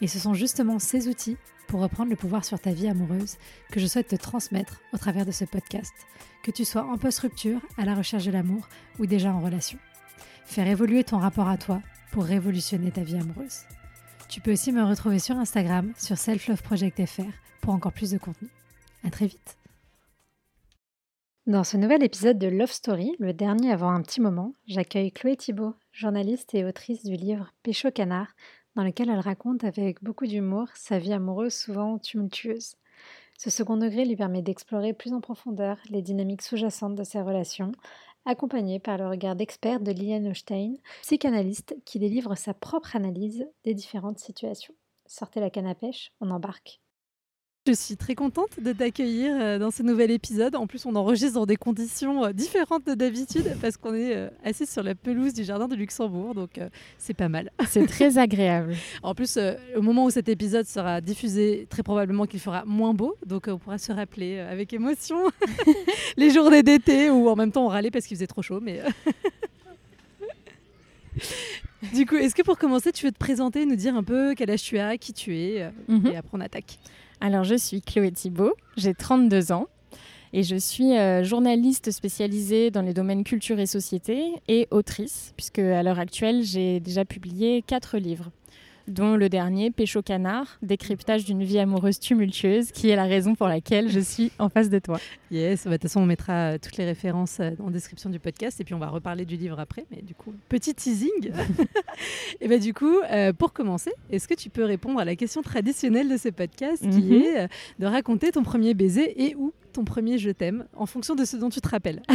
Et ce sont justement ces outils pour reprendre le pouvoir sur ta vie amoureuse que je souhaite te transmettre au travers de ce podcast, que tu sois en post-rupture, à la recherche de l'amour ou déjà en relation. Faire évoluer ton rapport à toi pour révolutionner ta vie amoureuse. Tu peux aussi me retrouver sur Instagram sur selfloveproject.fr pour encore plus de contenu. À très vite. Dans ce nouvel épisode de Love Story, le dernier avant un petit moment, j'accueille Chloé Thibault, journaliste et autrice du livre Pécho Canard, dans lequel elle raconte avec beaucoup d'humour sa vie amoureuse souvent tumultueuse. Ce second degré lui permet d'explorer plus en profondeur les dynamiques sous-jacentes de ses relations, accompagnée par le regard d'expert de Liliane Hochstein, psychanalyste qui délivre sa propre analyse des différentes situations. Sortez la canne à pêche, on embarque. Je suis très contente de t'accueillir euh, dans ce nouvel épisode. En plus, on enregistre dans des conditions euh, différentes de d'habitude parce qu'on est euh, assis sur la pelouse du jardin de Luxembourg, donc c'est pas mal. C'est très agréable. en plus, au moment où cet épisode sera diffusé, très probablement qu'il fera moins beau, donc on pourra se rappeler avec émotion les journées d'été où en même temps on râlait parce qu'il faisait trop chaud, mais. du coup, est-ce que pour commencer, tu veux te présenter, nous dire un peu quel âge tu as, qui tu es, Mhm. et après on attaque Alors, je suis Chloé Thibault, j'ai 32 ans et je suis euh, journaliste spécialisée dans les domaines culture et société et autrice, puisque à l'heure actuelle, j'ai déjà publié quatre livres dont le dernier, Pécho Canard, décryptage d'une vie amoureuse tumultueuse, qui est la raison pour laquelle je suis en face de toi. Yes, bah, de toute façon, on mettra euh, toutes les références euh, en description du podcast et puis on va reparler du livre après. Mais du coup, petit teasing. et bah, du coup, euh, pour commencer, est-ce que tu peux répondre à la question traditionnelle de ce podcast qui Mhm. est euh, de raconter ton premier baiser et ou ton premier je t'aime en fonction de ce dont tu te rappelles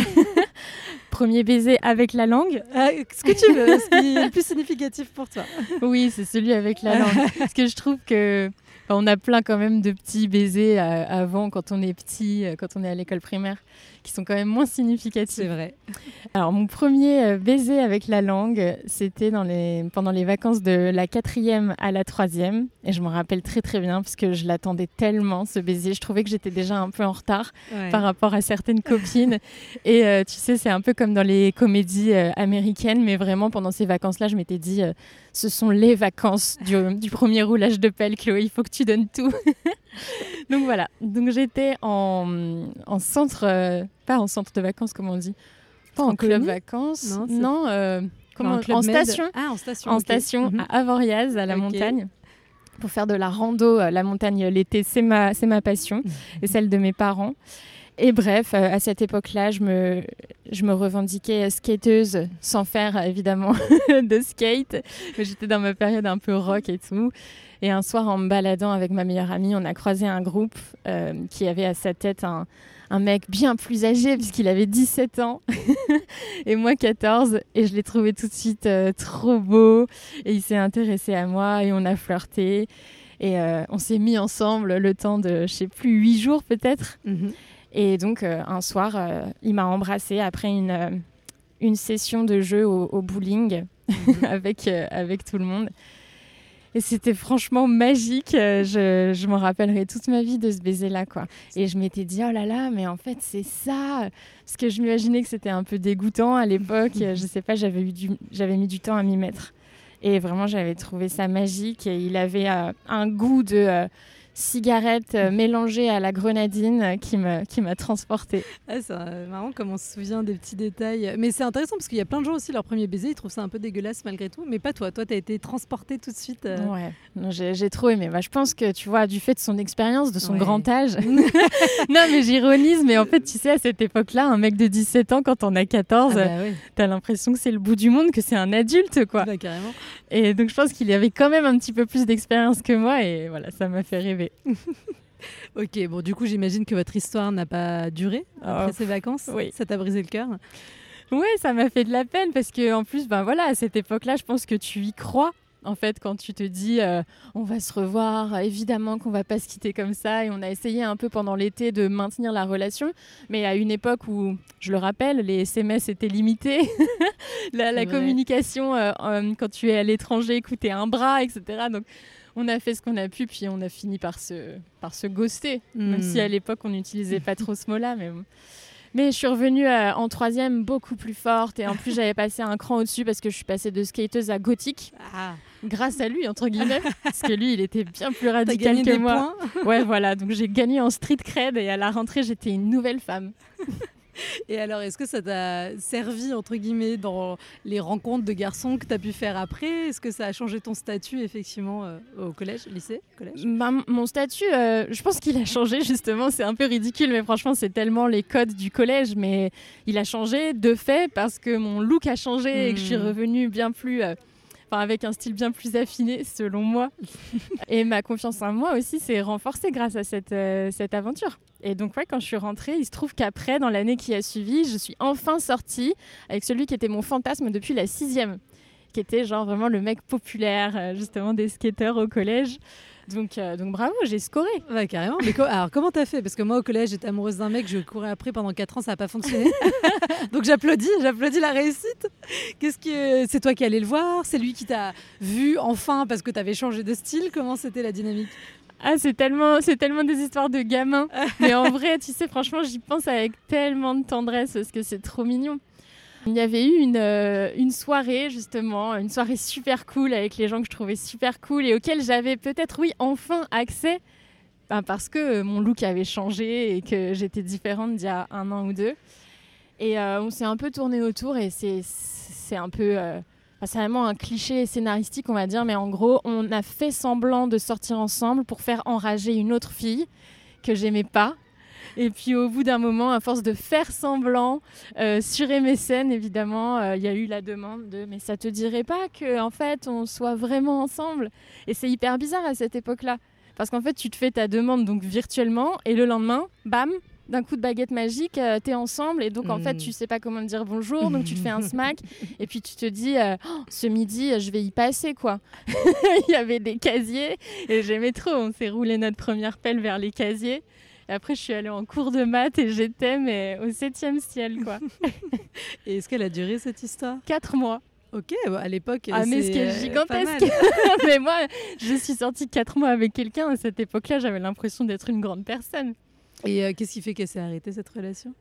Premier baiser avec la langue Ah, Ce que tu veux, ce qui est le plus significatif pour toi. Oui, c'est celui avec la langue. Parce que je trouve que on a plein quand même de petits baisers euh, avant quand on est petit, euh, quand on est à l'école primaire, qui sont quand même moins significatifs. C'est vrai. Alors mon premier euh, baiser avec la langue, c'était dans les pendant les vacances de la quatrième à la troisième, et je m'en rappelle très très bien parce que je l'attendais tellement ce baiser. Je trouvais que j'étais déjà un peu en retard Ouais. par rapport à certaines copines. Et euh, tu sais, c'est un peu comme dans les comédies euh, américaines, mais vraiment pendant ces vacances-là, je m'étais dit, euh, ce sont les vacances du, du premier roulage de pelle, Chloé, il faut que tu donnes tout. Donc voilà, donc j'étais en, en centre, euh, pas en centre de vacances, comme on dit, pas en, En club vacances, Non, euh, comment- en station Ah, en station. en station Mhm. à Avoriaz, à la montagne, pour faire de la rando. Euh, La montagne l'été, c'est ma, c'est ma passion Mhm. et celle de mes parents. Et bref, euh, à cette époque-là, je me, je me revendiquais skateuse, sans faire évidemment de skate. Mais j'étais dans ma période un peu rock et tout. Et un soir, en me baladant avec ma meilleure amie, on a croisé un groupe euh, qui avait à sa tête un, un mec bien plus âgé, puisqu'il avait 17 ans, et moi 14. Et je l'ai trouvé tout de suite euh, trop beau. Et il s'est intéressé à moi et on a flirté. Et euh, on s'est mis ensemble le temps de, je sais plus, huit jours peut-être. Mhm. Et donc, un soir, il m'a embrassée après une, une session de jeu au, au bowling avec, euh, avec tout le monde. Et c'était franchement magique. Euh, Je, je m'en rappellerai toute ma vie de ce baiser-là. quoi. Et je m'étais dit, oh là là, mais en fait, c'est ça. Parce que je m'imaginais que c'était un peu dégoûtant à l'époque. Je sais pas, j'avais mis du temps à m'y mettre. Et vraiment, j'avais trouvé ça magique. Et il avait euh, un goût de euh, cigarette euh, mélangée à la grenadine euh, qui me qui m'a transportée. Ah, c'est marrant comme on se souvient des petits détails. Mais c'est intéressant parce qu'il y a plein de gens aussi, leur premier baiser, ils trouvent ça un peu dégueulasse malgré tout. Mais pas toi. Toi, t'as été transporté tout de suite. euh, Ouais, non, j'ai j'ai trop aimé. Bah, je pense que tu vois, du fait de son expérience, de son Ouais. grand âge. non, mais j'ironise, mais en fait, tu sais, à cette époque-là, un mec de 17 ans, quand on a 14, Ah bah t'as l'impression que c'est le bout du monde, que c'est un adulte, quoi. bah, carrément. Et donc, je pense qu'il avait quand même un petit peu plus d'expérience que moi, et voilà, ça m'a fait rêver. Ok, bon, du coup, j'imagine que votre histoire n'a pas duré après Oh, ces vacances. oui. Ça t'a brisé le cœur. Ouais, ça m'a fait de la peine parce que en plus, ben voilà, à cette époque-là, je pense que tu y crois En fait, quand tu te dis euh, on va se revoir, évidemment qu'on va pas se quitter comme ça. Et on a essayé un peu pendant l'été de maintenir la relation, mais à une époque où, je le rappelle, les SMS étaient limités, la, la communication euh, quand tu es à l'étranger coûtait un bras, etc. Donc on a fait ce qu'on a pu, puis on a fini par se, par se ghoster, même si à hmm. l'époque on n'utilisait pas trop ce mot-là. Mais, mais je suis revenue euh, en troisième beaucoup plus forte, et en plus j'avais passé un cran au-dessus parce que je suis passée de skateuse à gothique. Ah. Grâce à lui, entre guillemets, parce que lui, il était bien plus radical que moi. Ouais, voilà. Donc j'ai gagné en street cred et à la rentrée, j'étais une nouvelle femme. Et alors, est-ce que ça t'a servi, entre guillemets, dans les rencontres de garçons que tu as pu faire après? Est-ce que ça a changé ton statut, effectivement, euh, au collège, lycée collège? Bah, Mon statut, euh, je pense qu'il a changé, justement. C'est un peu ridicule, mais franchement, c'est tellement les codes du collège. Mais il a changé de fait parce que mon look a changé et que je suis hmm. revenue bien plus... Euh, enfin, avec un style bien plus affiné selon moi. et ma confiance en moi aussi s'est renforcée grâce à cette, euh, cette aventure. Et donc ouais, quand je suis rentrée, il se trouve qu'après, dans l'année qui a suivi, je suis enfin sortie avec celui qui était mon fantasme depuis la sixième, qui était genre vraiment le mec populaire, euh, justement des skateurs au collège. Donc, euh, donc bravo, j'ai scoré. Ouais, carrément. Mais alors, comment t'as fait? Parce que moi, au collège, j'étais amoureuse d'un mec, je courais après pendant 4 ans, ça n'a pas fonctionné. donc j'applaudis, j'applaudis la réussite. Qu'est-ce que c'est toi qui allais le voir? C'est lui qui t'a vu enfin parce que t'avais changé de style? Comment c'était la dynamique? Ah, c'est tellement, c'est tellement des histoires de gamins. Mais en vrai, tu sais, franchement, j'y pense avec tellement de tendresse parce que c'est trop mignon. Il y avait eu une, euh, une, soirée, justement, une soirée super cool avec les gens que je trouvais super cool et auxquels j'avais peut-être, oui, enfin accès ben, parce que mon look avait changé et que j'étais différente d'il y a un an ou deux. Et euh, on s'est un peu tourné autour et c'est un peu. Euh, c'est vraiment un cliché scénaristique, on va dire, mais en gros, on a fait semblant de sortir ensemble pour faire enrager une autre fille que j'aimais pas et puis au bout d'un moment, à force de faire semblant euh, sur MSN, évidemment, euh, il y a eu la demande de mais ça te dirait pas que en fait on soit vraiment ensemble? Et c'est hyper bizarre à cette époque-là. Parce qu'en fait, tu te fais ta demande donc virtuellement et le lendemain, bam, d'un coup de baguette magique, tu euh, t'es ensemble et donc en fait tu hmm. sais pas comment dire bonjour, donc tu te fais un smack et puis tu te dis oh, ce midi je vais y passer quoi. Il y avait des casiers et j'aimais trop, on s'est roulé notre première pelle vers les casiers et après, je suis allée en cours de maths et j'étais mais au septième ciel, quoi. et est-ce qu'elle a duré cette histoire? Quatre mois. Ok, à l'époque. Ah, mais ce qui est euh, gigantesque. mais moi, je suis sortie quatre mois avec quelqu'un. À cette époque-là, j'avais l'impression d'être une grande personne. Et euh, qu'est-ce qui fait qu'elle s'est arrêtée cette relation?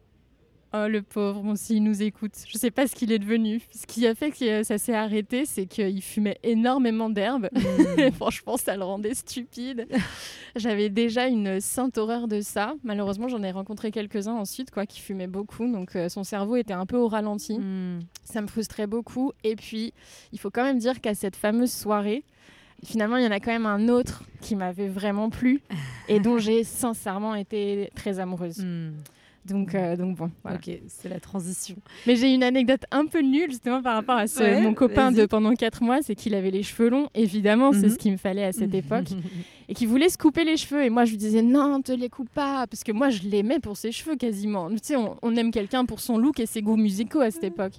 Oh, le pauvre, bon, s'il nous écoute. Je sais pas ce qu'il est devenu. Ce qui a fait que ça s'est arrêté, c'est qu'il fumait énormément d'herbe. Hmm. franchement, ça le rendait stupide. J'avais déjà une sainte horreur de ça. Malheureusement, j'en ai rencontré quelques-uns ensuite, quoi, qui fumaient beaucoup. Donc, euh, son cerveau était un peu au ralenti. Hmm. Ça me frustrait beaucoup. Et puis, il faut quand même dire qu'à cette fameuse soirée, finalement, il y en a quand même un autre qui m'avait vraiment plu et dont j'ai sincèrement été très amoureuse. Hmm. Donc, euh, donc bon, Ok, c'est la transition. Mais j'ai une anecdote un peu nulle justement par rapport à ce, mon copain de pendant 4 mois, c'est qu'il avait les cheveux longs, évidemment, c'est mhm. ce qu'il me fallait à cette époque, et qu'il voulait se couper les cheveux. Et moi, je lui disais non, te les coupe pas, parce que moi, je l'aimais pour ses cheveux quasiment. Tu sais, on, on aime quelqu'un pour son look et ses goûts musicaux à cette époque.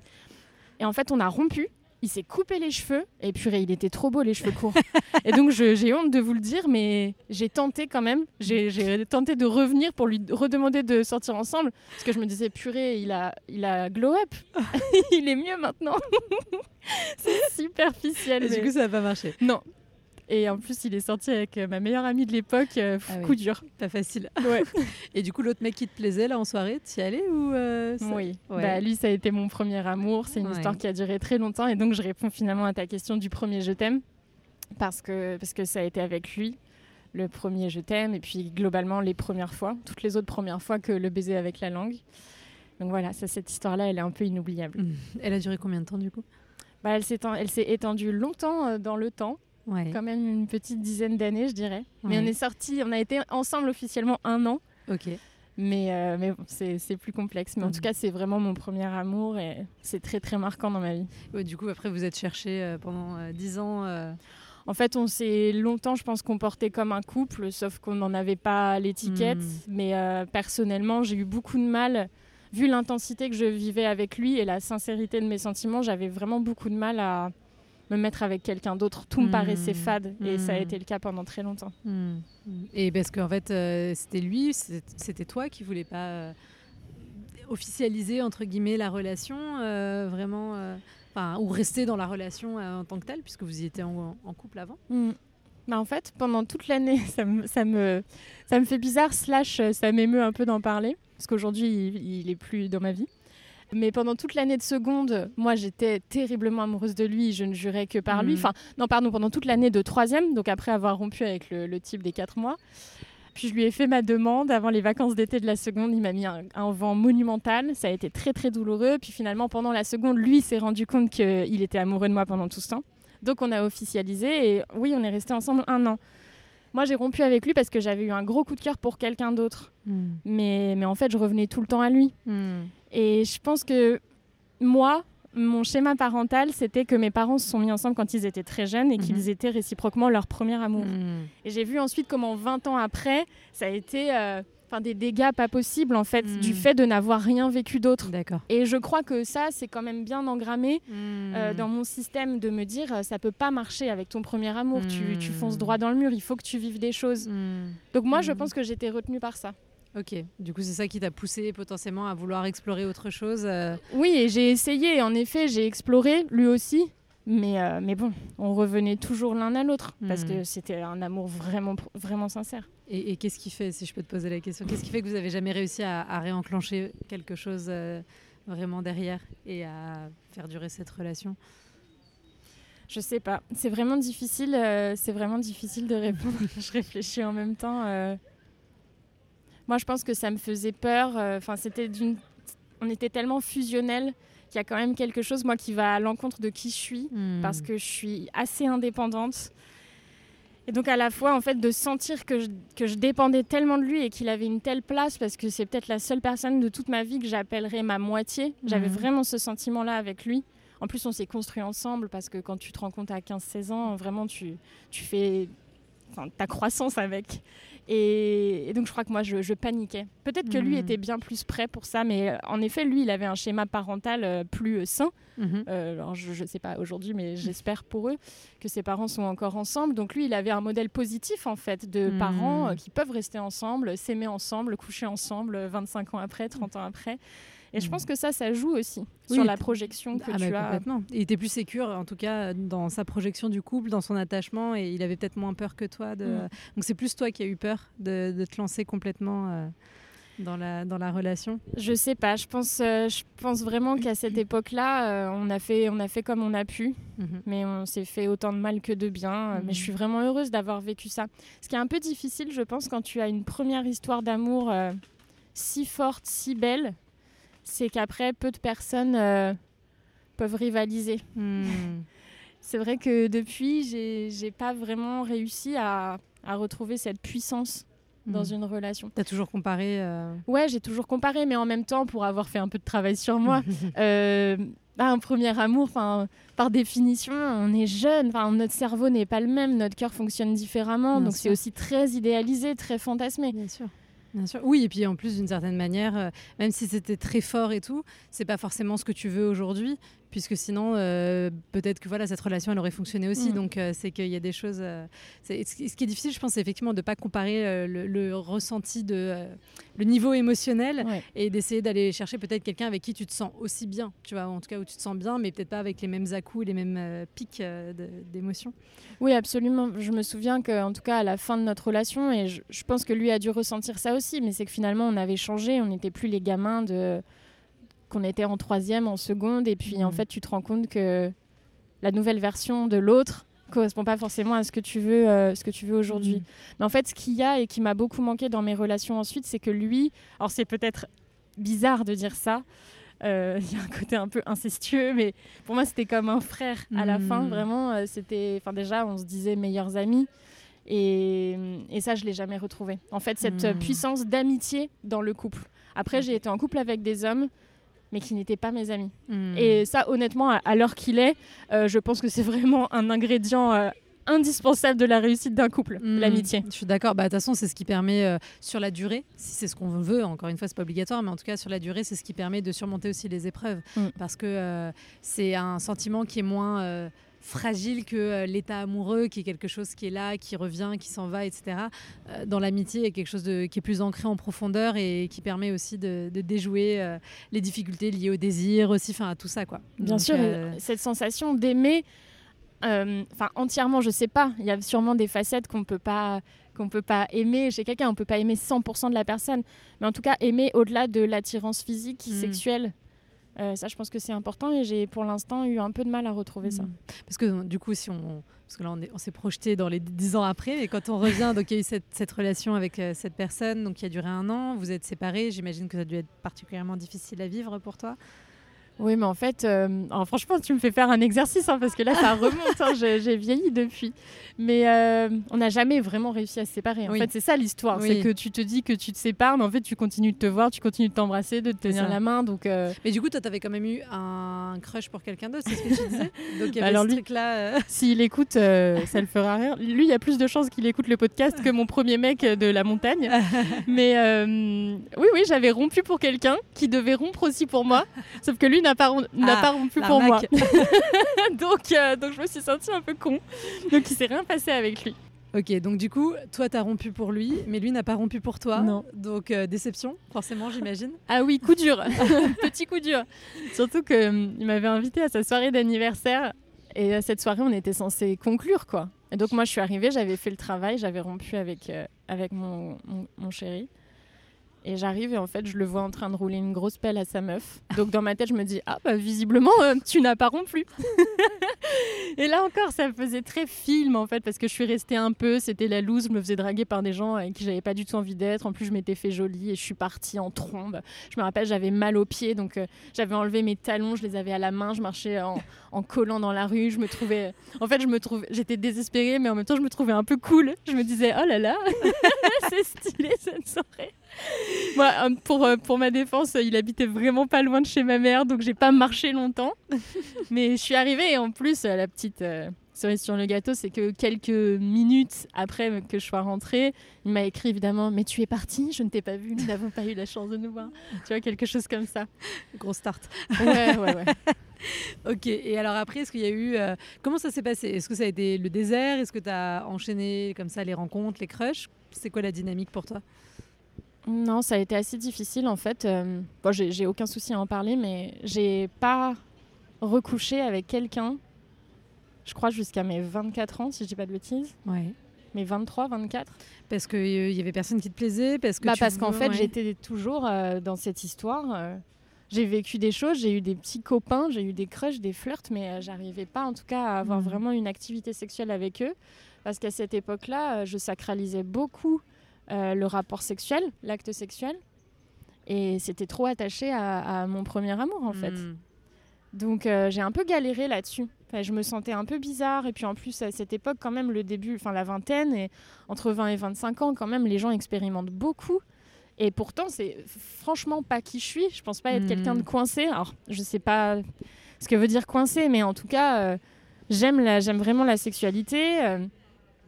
Et en fait, on a rompu il s'est coupé les cheveux et purée, il était trop beau les cheveux courts. et donc j'ai honte de vous le dire, mais j'ai tenté quand même. J'ai tenté de revenir pour lui redemander de sortir ensemble parce que je me disais purée, il a, il a glow up, il est mieux maintenant. C'est superficiel. Et du coup, ça n'a pas marché. Non, et en plus, il est sorti avec euh, ma meilleure amie de l'époque, euh, ah coup dur. Pas facile. Ouais. et du coup, l'autre mec qui te plaisait là en soirée, tu y allais ou euh, Oui. Bah, lui, ça a été mon premier amour. C'est une histoire qui a duré très longtemps. Et donc, je réponds finalement à ta question du premier je t'aime. Parce que, parce que ça a été avec lui le premier je t'aime. Et puis, globalement, les premières fois. Toutes les autres premières fois que le baiser avec la langue. Donc voilà, ça, cette histoire-là, elle est un peu inoubliable. Mmh. Elle a duré combien de temps du coup? Bah, Elle s'est étendue longtemps dans le temps quand même une petite dizaine d'années, je dirais. Mais on est sortis, on a été ensemble officiellement un an. Ok. Mais, euh, mais bon, c'est plus complexe. Mais en tout cas, c'est vraiment mon premier amour et c'est très très marquant dans ma vie. du coup, après, vous êtes cherché euh, pendant euh, dix ans. En fait, on s'est longtemps, je pense, comporté comme un couple, sauf qu'on n'en avait pas l'étiquette. Mhm. Mais personnellement, j'ai eu beaucoup de mal, vu l'intensité que je vivais avec lui et la sincérité de mes sentiments, j'avais vraiment beaucoup de mal à me mettre avec quelqu'un d'autre. Tout me paraissait fade et ça a Mm. été le cas pendant très longtemps. Hmm. Et parce qu'en fait, euh, c'était lui, c'était toi qui voulais pas euh, officialiser entre guillemets la relation, euh, vraiment, ou rester dans la relation en tant que telle, puisque vous y étiez en, en couple avant? Bah, en fait, pendant toute l'année, ça me, ça, me, ça me fait bizarre, slash ça m'émeut un peu d'en parler, parce qu'aujourd'hui, il, il est plus dans ma vie. Mais pendant toute l'année de seconde, moi, j'étais terriblement amoureuse de lui, je ne jurais que par lui. Mhm. Enfin, non, pardon, pendant toute l'année de troisième, donc après avoir rompu avec le, le type des quatre mois. Puis je lui ai fait ma demande avant les vacances d'été de la seconde. Il m'a mis un, un vent monumental. Ça a été très très douloureux. Puis finalement, pendant la seconde, lui s'est rendu compte qu'il était amoureux de moi pendant tout ce temps. Donc on a officialisé et oui, on est resté ensemble un an. Moi, j'ai rompu avec lui parce que j'avais eu un gros coup de cœur pour quelqu'un d'autre. Mais, mais en fait, je revenais tout le temps à lui. Et je pense que moi, mon schéma parental, c'était que mes parents se sont mis ensemble quand ils étaient très jeunes et Mhm. qu'ils étaient réciproquement leur premier amour. Hmm. Et j'ai vu ensuite comment 20 ans après, ça a été euh, des dégâts pas possibles en fait, Mhm. du fait de n'avoir rien vécu d'autre. D'accord. Et je crois que ça, c'est quand même bien engrammé euh, dans mon système de me dire euh, ça peut pas marcher avec ton premier amour, tu, tu Mhm. fonces droit dans le mur, il faut que tu vives des choses. Donc moi, je Mhm. pense que j'étais retenue par ça. Ok. Du coup, c'est ça qui t'a poussé potentiellement à vouloir explorer autre chose. euh, Oui, et j'ai essayé, en effet, j'ai exploré, lui aussi. Mais, euh, mais bon, on revenait toujours l'un à l'autre parce Mhm. que c'était un amour vraiment, vraiment sincère. Et, et qu'est-ce qui fait, si je peux te poser la question, qu'est-ce qui fait que vous avez jamais réussi à, à réenclencher quelque chose euh, vraiment derrière et à faire durer cette relation? Je sais pas, c'est vraiment difficile, euh, c'est vraiment difficile de répondre. je réfléchis en même temps. euh. Moi, je pense que ça me faisait peur. euh, Enfin, c'était d'une, on était tellement fusionnels qu'il y a quand même quelque chose moi qui va à l'encontre de qui je suis Hmm. parce que je suis assez indépendante. Et donc à la fois en fait de sentir que je, que je dépendais tellement de lui et qu'il avait une telle place parce que c'est peut-être la seule personne de toute ma vie que j'appellerais ma moitié. J'avais Mhm. vraiment ce sentiment-là avec lui. En plus on s'est construit ensemble parce que quand tu te rends compte à 15-16 ans, vraiment tu, tu fais ta croissance avec. Et, et donc je crois que moi je, je paniquais. Peut-être que lui Mhm. était bien plus prêt pour ça, mais euh, en effet lui il avait un schéma parental euh, plus euh, sain. Mhm. Euh, alors je ne sais pas aujourd'hui, mais j'espère pour eux que ses parents sont encore ensemble. Donc lui, il avait un modèle positif en fait de Hmm. parents qui peuvent rester ensemble, s'aimer ensemble, coucher ensemble euh, 25 ans après, 30 ans après. Et je pense que ça, ça joue aussi Oui, sur la projection que Ah bah, tu as. complètement. Il était plus sécure, en tout cas, dans sa projection du couple, dans son attachement, et il avait peut-être moins peur que toi. De... Mm. Donc c'est plus toi qui as eu peur de, de te lancer complètement euh, dans, la, dans la relation. Je sais pas. Je pense, euh, je pense vraiment qu'à cette époque-là, euh, on a fait, on a fait comme on a pu. Mhm. mais on s'est fait autant de mal que de bien. Euh, Mhm. Mais je suis vraiment heureuse d'avoir vécu ça. Ce qui est un peu difficile, je pense, quand tu as une première histoire d'amour si forte, si belle, c'est qu'après, peu de personnes euh, peuvent rivaliser. Hmm. C'est vrai que depuis, j'ai pas vraiment réussi à, à retrouver cette puissance dans Mhm. une relation. T'as toujours comparé. euh, Ouais, j'ai toujours comparé, mais en même temps, pour avoir fait un peu de travail sur moi, euh, bah, un premier amour, par définition, on est jeune, notre cerveau n'est pas le même, notre cœur fonctionne différemment, Bien donc c'est aussi très idéalisé, très fantasmé. Bien sûr. Oui, et puis en plus, d'une certaine manière, euh, même si c'était très fort et tout, c'est pas forcément ce que tu veux aujourd'hui, puisque sinon, euh, peut-être que voilà, cette relation, elle aurait fonctionné aussi. Mm. Donc, euh, c'est qu'il y a des choses. euh, ce qui est difficile, je pense, c'est effectivement de pas comparer le, le ressenti de le niveau émotionnel Ouais. et d'essayer d'aller chercher peut-être quelqu'un avec qui tu te sens aussi bien, tu vois, en tout cas où tu te sens bien, mais peut-être pas avec les mêmes à-coups, les mêmes pics d'émotions. Oui, absolument. Je me souviens qu'en tout cas, à la fin de notre relation, et je, je pense que lui a dû ressentir ça aussi, mais c'est que finalement, on avait changé, on n'était plus les gamins de qu'on était en troisième, en seconde, et puis en Mhm. fait, tu te rends compte que la nouvelle version de l'autre correspond pas forcément à ce que tu veux, euh, ce que tu veux aujourd'hui. Mhm. Mais en fait, ce qu'il y a et qui m'a beaucoup manqué dans mes relations ensuite, c'est que lui, alors c'est peut-être bizarre de dire ça, euh, il y a un côté un peu incestueux, mais pour moi, c'était comme un frère à la fin. Mhm. Vraiment, euh, c'était, enfin déjà, on se disait meilleurs amis. Et, et ça, je l'ai jamais retrouvé. En fait, cette puissance d'amitié dans le couple. Après, j'ai été en couple avec des hommes, mais qui n'étaient pas mes amis. Hmm. Et ça, honnêtement, à, à l'heure qu'il est, euh, je pense que c'est vraiment un ingrédient euh, indispensable de la réussite d'un couple, Mm, l'amitié. Je suis d'accord. Bah, De toute façon, c'est ce qui permet, euh, sur la durée, si c'est ce qu'on veut, encore une fois, c'est pas obligatoire, mais en tout cas, sur la durée, c'est ce qui permet de surmonter aussi les épreuves. Mm. Parce que euh, c'est un sentiment qui est moins. euh, fragile que euh, l'état amoureux, qui est quelque chose qui est là, qui revient, qui s'en va, etc. Euh, dans l'amitié, il y a quelque chose de, qui est plus ancré en profondeur et qui permet aussi de, déjouer euh, les difficultés liées au désir, aussi, enfin à tout ça, quoi. Bien sûr, cette sensation d'aimer, enfin entièrement, je sais pas. Il y a sûrement des facettes qu'on peut pas qu'on peut pas aimer chez quelqu'un, on peut pas aimer 100% de la personne, mais en tout cas aimer au-delà de l'attirance physique, mmh. sexuelle euh, ça, je pense que c'est important et j'ai pour l'instant eu un peu de mal à retrouver ça. Hmm. Parce que du coup, si on, parce que là, on, s'est projeté dans les dix ans après, et quand on revient, donc il y a eu cette, cette relation avec euh, cette personne, donc qui a duré un an. Vous êtes séparés. J'imagine que ça a dû être particulièrement difficile à vivre pour toi. Oui, mais en fait, euh, franchement, tu me fais faire un exercice hein, parce que là, ça remonte. Hein, j'ai vieilli depuis. Mais euh, on n'a jamais vraiment réussi à se séparer. En fait, c'est ça l'histoire. C'est que tu te dis que tu te sépares, mais en fait, tu continues de te voir, tu continues de t'embrasser, de te tenir la main. Donc, euh, Mais du coup, toi, tu avais quand même eu un crush pour quelqu'un d'autre, c'est ce que tu disais Donc, il y avait Alors, ce lui, là s'il écoute, ça le fera rire. Lui, il y a plus de chances qu'il écoute le podcast que mon premier mec de la montagne. mais oui, oui, j'avais rompu pour quelqu'un qui devait rompre aussi pour moi. Sauf que lui, n'a pas, n'a ah, pas rompu pour moi. donc, euh, donc je me suis sentie un peu con. Donc il s'est rien passé avec lui. Ok, donc du coup, toi t'as rompu pour lui, mais lui n'a pas rompu pour toi. Non. Donc euh, déception, forcément, j'imagine. Ah oui, coup dur, petit coup dur. Surtout qu'il hum, m'avait invité à sa soirée d'anniversaire et à cette soirée on était censé conclure quoi. Et donc moi je suis arrivée, j'avais fait le travail, j'avais rompu avec, euh, avec mon, mon chéri. Et j'arrive et en fait, je le vois en train de rouler une grosse pelle à sa meuf. Donc dans ma tête, je me dis Ah, bah visiblement, euh, tu n'as pas rompu. et là encore, ça faisait très film en fait, parce que je suis restée un peu. C'était la loose, je me faisais draguer par des gens avec qui j'avais pas du tout envie d'être. En plus, je m'étais fait jolie et je suis partie en trombe. Je me rappelle, j'avais mal aux pieds, donc euh, j'avais enlevé mes talons, je les avais à la main, je marchais en, en, collant dans la rue. Je me trouvais. En fait, je trouvais. J'étais désespérée, mais en même temps, je me trouvais un peu cool. Je me disais Oh là là, c'est stylé cette soirée. Moi, euh, pour, euh, pour ma défense, il habitait vraiment pas loin de chez ma mère, donc j'ai pas marché longtemps. Mais je suis arrivée et en plus, euh, la petite cerise sur le gâteau, c'est que quelques minutes après que je sois rentrée, il m'a écrit évidemment Mais tu es partie, je ne t'ai pas vu, nous n'avons pas eu la chance de nous voir. Tu vois, quelque chose comme ça. Gros start. Ouais, ouais, ouais. ok, et alors après, est-ce qu'il y a eu. comment ça s'est passé? Est-ce que ça a été le désert? Est-ce que tu as enchaîné comme ça les rencontres, les crushs? C'est quoi la dynamique pour toi? Non, ça a été assez difficile en fait. Euh, bon, j'ai aucun souci à en parler, mais j'ai pas recouché avec quelqu'un, je crois jusqu'à mes 24 ans, si je dis pas de bêtises. Ouais. Mes 23, 24. Parce qu'il euh, y avait personne qui te plaisait Parce que bah, Parce qu'en fait, j'étais toujours euh, dans cette histoire. j'ai vécu des choses, j'ai eu des petits copains, j'ai eu des crushs, des flirts, mais j'arrivais pas en tout cas à avoir mmh. vraiment une activité sexuelle avec eux. Parce qu'à cette époque-là, je sacralisais beaucoup euh, le rapport sexuel, l'acte sexuel. Et c'était trop attaché à, mon premier amour, en fait. Hmm. Donc euh, j'ai un peu galéré là-dessus. je me sentais un peu bizarre. Et puis en plus, à cette époque, quand même, le début, enfin la vingtaine, et entre 20 et 25 ans, quand même, les gens expérimentent beaucoup. Et pourtant, c'est franchement pas qui je suis. Je pense pas être quelqu'un de hmm. coincé. Alors, je sais pas ce que veut dire coincé, mais en tout cas, euh, j'aime j'aime vraiment la sexualité.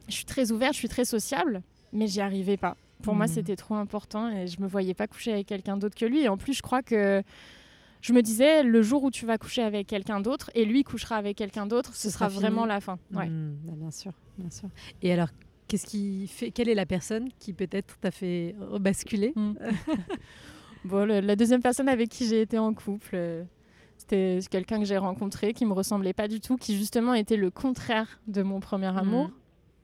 je suis très ouverte, je suis très sociable mais j'y arrivais pas. Pour moi, hmm. c'était trop important et je me voyais pas coucher avec quelqu'un d'autre que lui. Et en plus, je crois que je me disais, le jour où tu vas coucher avec quelqu'un d'autre et lui couchera avec quelqu'un d'autre, ce, sera, vraiment la fin. Ouais. Hmm, bah, bien sûr, bien sûr. Et alors, qu'est-ce qui fait Quelle est la personne qui peut-être t'a fait basculer hmm. Bon, la deuxième personne avec qui j'ai été en couple. Euh, c'était quelqu'un que j'ai rencontré qui me ressemblait pas du tout, qui justement était le contraire de mon premier amour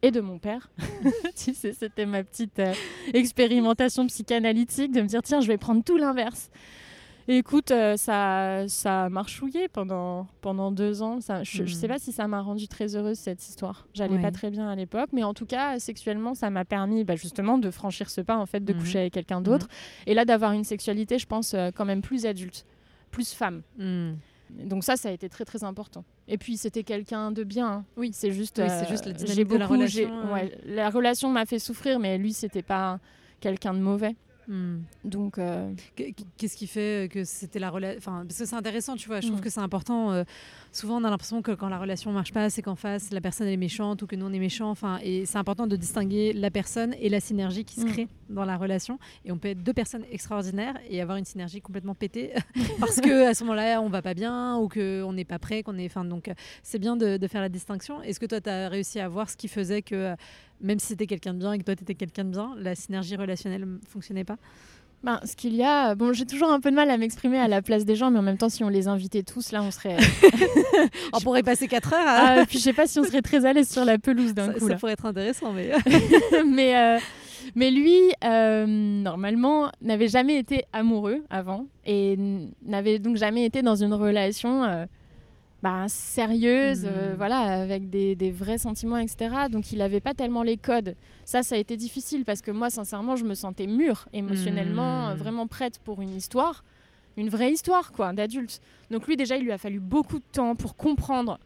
et de mon père. tu sais, c'était ma petite euh, expérimentation psychanalytique de me dire tiens, je vais prendre tout l'inverse. écoute, euh, ça, ça a marchouillé pendant, pendant deux ans. Ça, je ne sais hmm. pas si ça m'a rendue très heureuse cette histoire. J'allais pas très bien à l'époque, mais en tout cas, sexuellement, ça m'a permis bah, justement de franchir ce pas, en fait, de hmm. coucher avec quelqu'un d'autre. Hmm. Et là, d'avoir une sexualité, je pense, euh, quand même plus adulte, plus femme. Donc ça, ça a été très très important. Et puis c'était quelqu'un de bien. Hein. Oui, c'est juste. c'est euh, juste la dynamique de la relation. la relation m'a fait souffrir, mais lui, c'était pas quelqu'un de mauvais. Hmm. Donc, euh, qu'est-ce qui fait que c'était la relation Enfin, parce que c'est intéressant, tu vois. Je trouve Mm. que c'est important. euh, souvent, on a l'impression que quand la relation marche pas, c'est qu'en face, la personne elle est méchante ou que nous on est méchant. Enfin, et c'est important de distinguer la personne et la synergie qui se Mm. crée dans la relation. Et on peut être deux personnes extraordinaires et avoir une synergie complètement pétée parce que à ce moment-là, on va pas bien ou que on n'est pas prêt, qu'on est. Enfin, donc, euh, c'est bien de, de faire la distinction. Est-ce que toi, tu as réussi à voir ce qui faisait que euh, même si c'était quelqu'un de bien et que toi, tu étais quelqu'un de bien, la synergie relationnelle ne fonctionnait pas? Ben, ce qu'il y a, bon, j'ai toujours un peu de mal à m'exprimer à la place des gens, mais en même temps, si on les invitait tous, là, on serait. On pourrait passer 4 heures à... Ah, puis je sais pas si on serait très à l'aise sur la pelouse d'un coup. ça là. pourrait être intéressant, mais mais, euh, mais lui, euh, normalement, n'avait jamais été amoureux avant et n'avait donc jamais été dans une relation euh, bah, sérieuse, euh, voilà, avec des, des vrais sentiments, etc. Donc il n'avait pas tellement les codes. Ça, ça a été difficile parce que moi, sincèrement, je me sentais mûre émotionnellement, Mhm. euh, vraiment prête pour une histoire. Une vraie histoire, quoi, d'adulte. Donc lui, déjà, il lui a fallu beaucoup de temps pour comprendre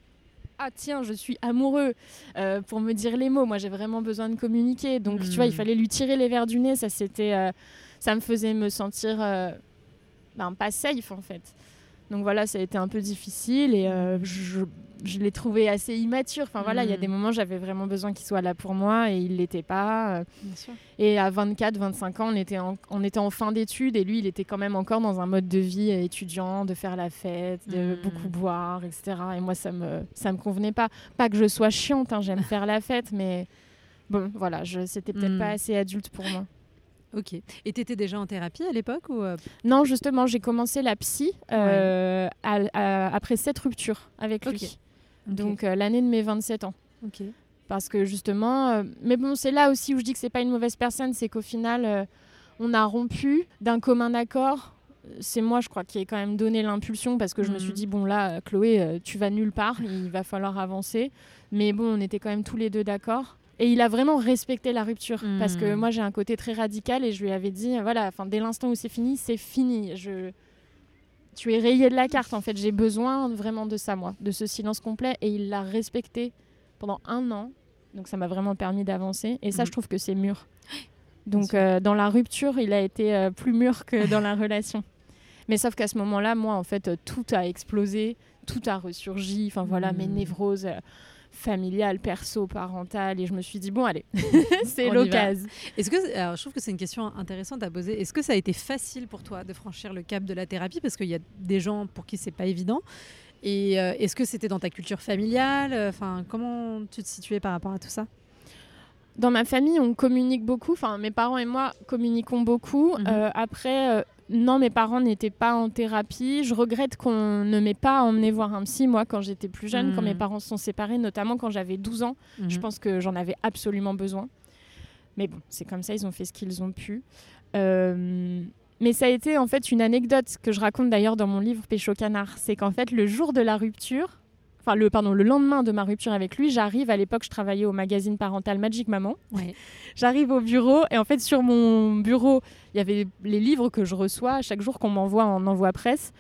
ah tiens, je suis amoureux, euh, pour me dire les mots. Moi, j'ai vraiment besoin de communiquer. Donc, tu vois, il Mm. fallait lui tirer les verres du nez. Ça, c'était, ça me faisait me sentir ben, pas safe, en fait. Donc voilà, ça a été un peu difficile et euh, je, je l'ai trouvé assez immature. Enfin voilà, il y a Mm. des moments, j'avais vraiment besoin qu'il soit là pour moi et il l'était pas. euh. bien sûr. Et à 24, 25 ans, on était en, on était en fin d'études et lui, il était quand même encore dans un mode de vie euh, étudiant, de faire la fête, de Mm. beaucoup boire, etc. Et moi, ça me, ça me convenait pas. Pas que je sois chiante, hein, j'aime faire la fête, mais bon, voilà, je, c'était peut-être Mm. pas assez adulte pour moi. Ok. Et tu étais déjà en thérapie à l'époque ou euh, Non, justement, j'ai commencé la psy euh, à- à- après cette rupture avec lui. Donc euh, l'année de mes 27 ans. Ok. Parce que justement, mais bon, c'est là aussi où je dis que c'est pas une mauvaise personne, c'est qu'au final, on a rompu d'un commun accord. C'est moi, je crois, qui ai quand même donné l'impulsion parce que je me suis Mhm. dit, bon là, Chloé, tu vas nulle part, il va falloir avancer. Mais bon, on était quand même tous les deux d'accord. Et il a vraiment respecté la rupture parce que Mhm. moi, j'ai un côté très radical et je lui avais dit, voilà, enfin, dès l'instant où c'est fini, c'est fini. Je... Tu es rayé de la carte, en fait. J'ai besoin vraiment de ça, moi, de ce silence complet. Et il l'a respecté pendant un an. Donc ça m'a vraiment permis d'avancer. Et ça, Mhm. je trouve que c'est mûr. Donc euh, dans la rupture, il a été euh, plus mûr que dans la relation. Mais sauf qu'à ce moment-là, moi, en fait, euh, tout a explosé, tout a ressurgi. Enfin voilà, mes Mhm. névroses familiales, perso, parentales. Et je me suis dit, bon, allez, c'est l'occasion. Est-ce que alors, je trouve que c'est une question intéressante à poser. Est-ce que ça a été facile pour toi de franchir le cap de la thérapie? Parce qu'il y a des gens pour qui c'est pas évident et euh, est-ce que c'était dans ta culture familiale? Enfin, comment tu te situais par rapport à tout ça? Dans ma famille, on communique beaucoup. Enfin, mes parents et moi communiquons beaucoup. Mhm. Euh, après, euh, non, mes parents n'étaient pas en thérapie. Je regrette qu'on ne m'ait pas emmené voir un psy, moi, quand j'étais plus jeune, quand mes parents se sont séparés, notamment quand j'avais 12 ans. Je Mhm. pense que j'en avais absolument besoin. Mais bon, c'est comme ça, ils ont fait ce qu'ils ont pu. Euh, mais ça a été en fait une anecdote que je raconte d'ailleurs dans mon livre Pécho Canard. C'est qu'en fait, le jour de la rupture, enfin, le, pardon, le lendemain de ma rupture avec lui, j'arrive, à l'époque, je travaillais au magazine parental Magic Maman. Ouais. J'arrive au bureau et en fait, sur mon bureau, il y avait les livres que je reçois chaque jour qu'on m'envoie en envoi presse.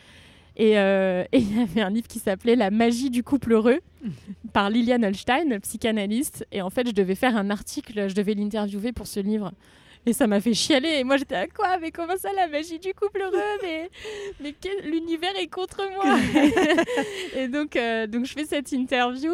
Et euh, et il y avait un livre qui s'appelait La magie du couple heureux par Liliane Holstein, psychanalyste. Et en fait, je devais faire un article, je devais l'interviewer pour ce livre. Et ça m'a fait chialer. Et moi, j'étais à quoi Mais comment ça, la magie du couple heureux Mais, mais l'univers est contre moi. et donc, euh, donc, je fais cette interview.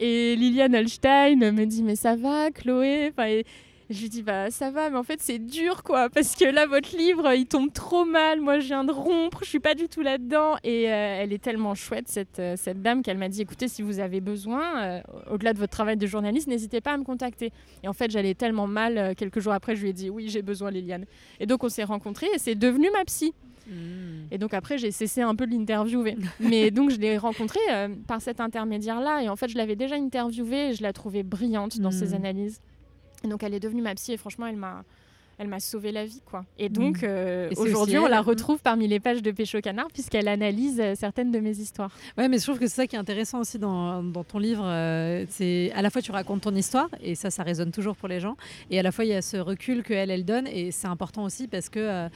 Et Liliane Holstein me dit Mais ça va, Chloé? Enfin, et- et je lui dis bah ça va mais en fait c'est dur quoi parce que là votre livre il tombe trop mal moi je viens de rompre je suis pas du tout là-dedans et euh, elle est tellement chouette cette, euh, cette dame qu'elle m'a dit écoutez si vous avez besoin euh, au-delà de votre travail de journaliste n'hésitez pas à me contacter et en fait j'allais tellement mal euh, quelques jours après je lui ai dit oui j'ai besoin Liliane et donc on s'est rencontrés et c'est devenu ma psy Mhm. et donc après, j'ai cessé un peu de l'interviewer. Mais donc, je l'ai rencontrée par cet intermédiaire-là. Et en fait, je l'avais déjà interviewée et je la trouvais brillante dans ses analyses. Et donc, elle est devenue ma psy et franchement, elle m'a... Elle m'a sauvé la vie, quoi. Et donc, euh, Et c'est aujourd'hui, on la retrouve parmi les pages de Pécho Canard, puisqu'elle analyse euh, certaines de mes histoires. Ouais, mais je trouve que c'est ça qui est intéressant aussi dans, dans ton livre. euh, c'est à la fois tu racontes ton histoire et ça, ça résonne toujours pour les gens. Et à la fois il y a ce recul que elle, elle donne et c'est important aussi parce que euh,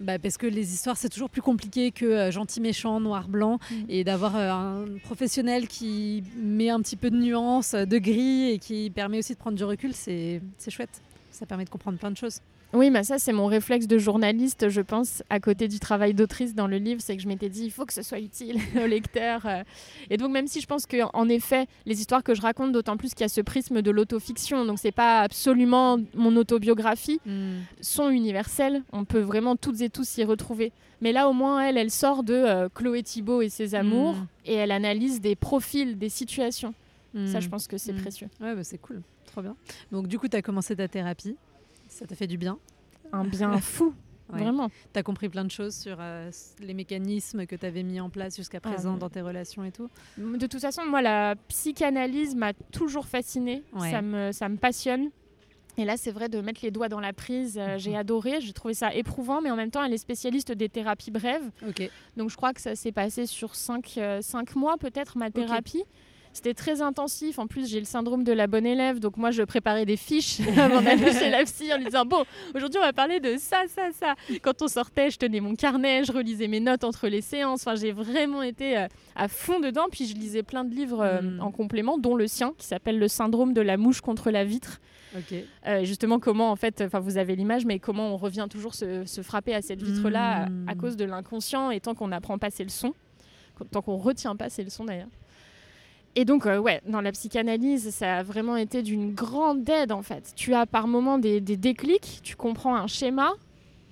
bah, parce que les histoires c'est toujours plus compliqué que euh, gentil méchant, noir blanc Mm. et d'avoir euh, un professionnel qui met un petit peu de nuance, de gris et qui permet aussi de prendre du recul, c'est c'est chouette. Ça permet de comprendre plein de choses. Oui, mais ça, c'est mon réflexe de journaliste, je pense, à côté du travail d'autrice dans le livre, c'est que je m'étais dit, il faut que ce soit utile au lecteur. euh. Et donc, même si je pense qu'en effet, les histoires que je raconte, d'autant plus qu'il y a ce prisme de l'autofiction, donc c'est pas absolument mon autobiographie, sont universelles. On peut vraiment toutes et tous s'y retrouver. Mais là, au moins, elle, elle sort de euh, Chloé Thibault et ses amours, Mm. et elle analyse des profils, des situations. Ça, je pense que c'est précieux. Ouais, bah, c'est cool. Trop bien. Donc, du coup, tu as commencé ta thérapie? Ça t'a fait du bien. Un bien fou, Ouais. vraiment. Tu as compris plein de choses sur euh, les mécanismes que tu avais mis en place jusqu'à Ah, présent dans tes relations et tout? De toute façon, moi, la psychanalyse m'a toujours fascinée. Ouais. Ça, me, ça me passionne. Et là, c'est vrai de mettre les doigts dans la prise. euh, J'ai adoré. J'ai trouvé ça éprouvant, mais en même temps, elle est spécialiste des thérapies brèves. Donc, je crois que ça s'est passé sur cinq, euh, cinq mois, peut-être, ma thérapie. C'était très intensif. En plus, j'ai le syndrome de la bonne élève. Donc, moi, je préparais des fiches avant d'aller chez la psy en lui disant Bon, aujourd'hui, on va parler de ça, ça, ça. Quand on sortait, je tenais mon carnet, je relisais mes notes entre les séances. Enfin, j'ai vraiment été euh, à fond dedans. Puis, je lisais plein de livres euh, Mm. en complément, dont le sien, qui s'appelle Le syndrome de la mouche contre la vitre. Euh, justement, comment, en fait, enfin, vous avez l'image, mais comment on revient toujours se, se frapper à cette vitre-là à- Mm. à, cause de l'inconscient et tant qu'on n'apprend pas ses leçons, tant qu'on retient pas ses leçons d'ailleurs. Et donc, euh, ouais, dans la psychanalyse, ça a vraiment été d'une grande aide en fait. Tu as par moments des, des déclics, tu comprends un schéma,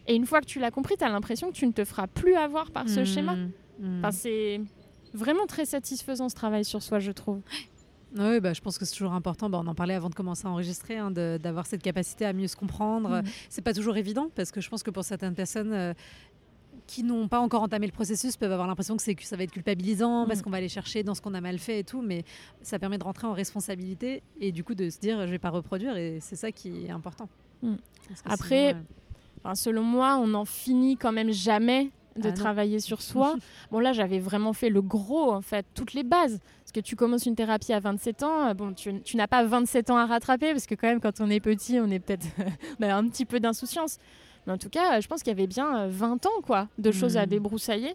et une fois que tu l'as compris, tu as l'impression que tu ne te feras plus avoir par ce Mm. schéma. Mm. Enfin, c'est vraiment très satisfaisant ce travail sur soi, je trouve. Oui, bah, je pense que c'est toujours important. Bah, on en parlait avant de commencer à enregistrer, hein, d'avoir cette capacité à mieux se comprendre. Mhm. C'est pas toujours évident parce que je pense que pour certaines personnes euh, qui n'ont pas encore entamé le processus peuvent avoir l'impression que, ça va être culpabilisant parce Mhm. qu'on va aller chercher dans ce qu'on a mal fait et tout. Mais ça permet de rentrer en responsabilité et du coup de se dire je vais pas reproduire et c'est ça qui est important. Que Après, sinon, euh, Enfin, selon moi, on n'en finit quand même jamais de Ah non. travailler sur soi. bon, là, j'avais vraiment fait le gros, en fait, toutes les bases. Parce que tu commences une thérapie à 27 ans, euh, bon, tu, tu n'as pas 27 ans à rattraper, parce que quand même, quand on est petit, on est peut-être a un petit peu d'insouciance. Mais en tout cas, euh, je pense qu'il y avait bien euh, 20 ans, quoi, de choses à Mhm. débroussailler.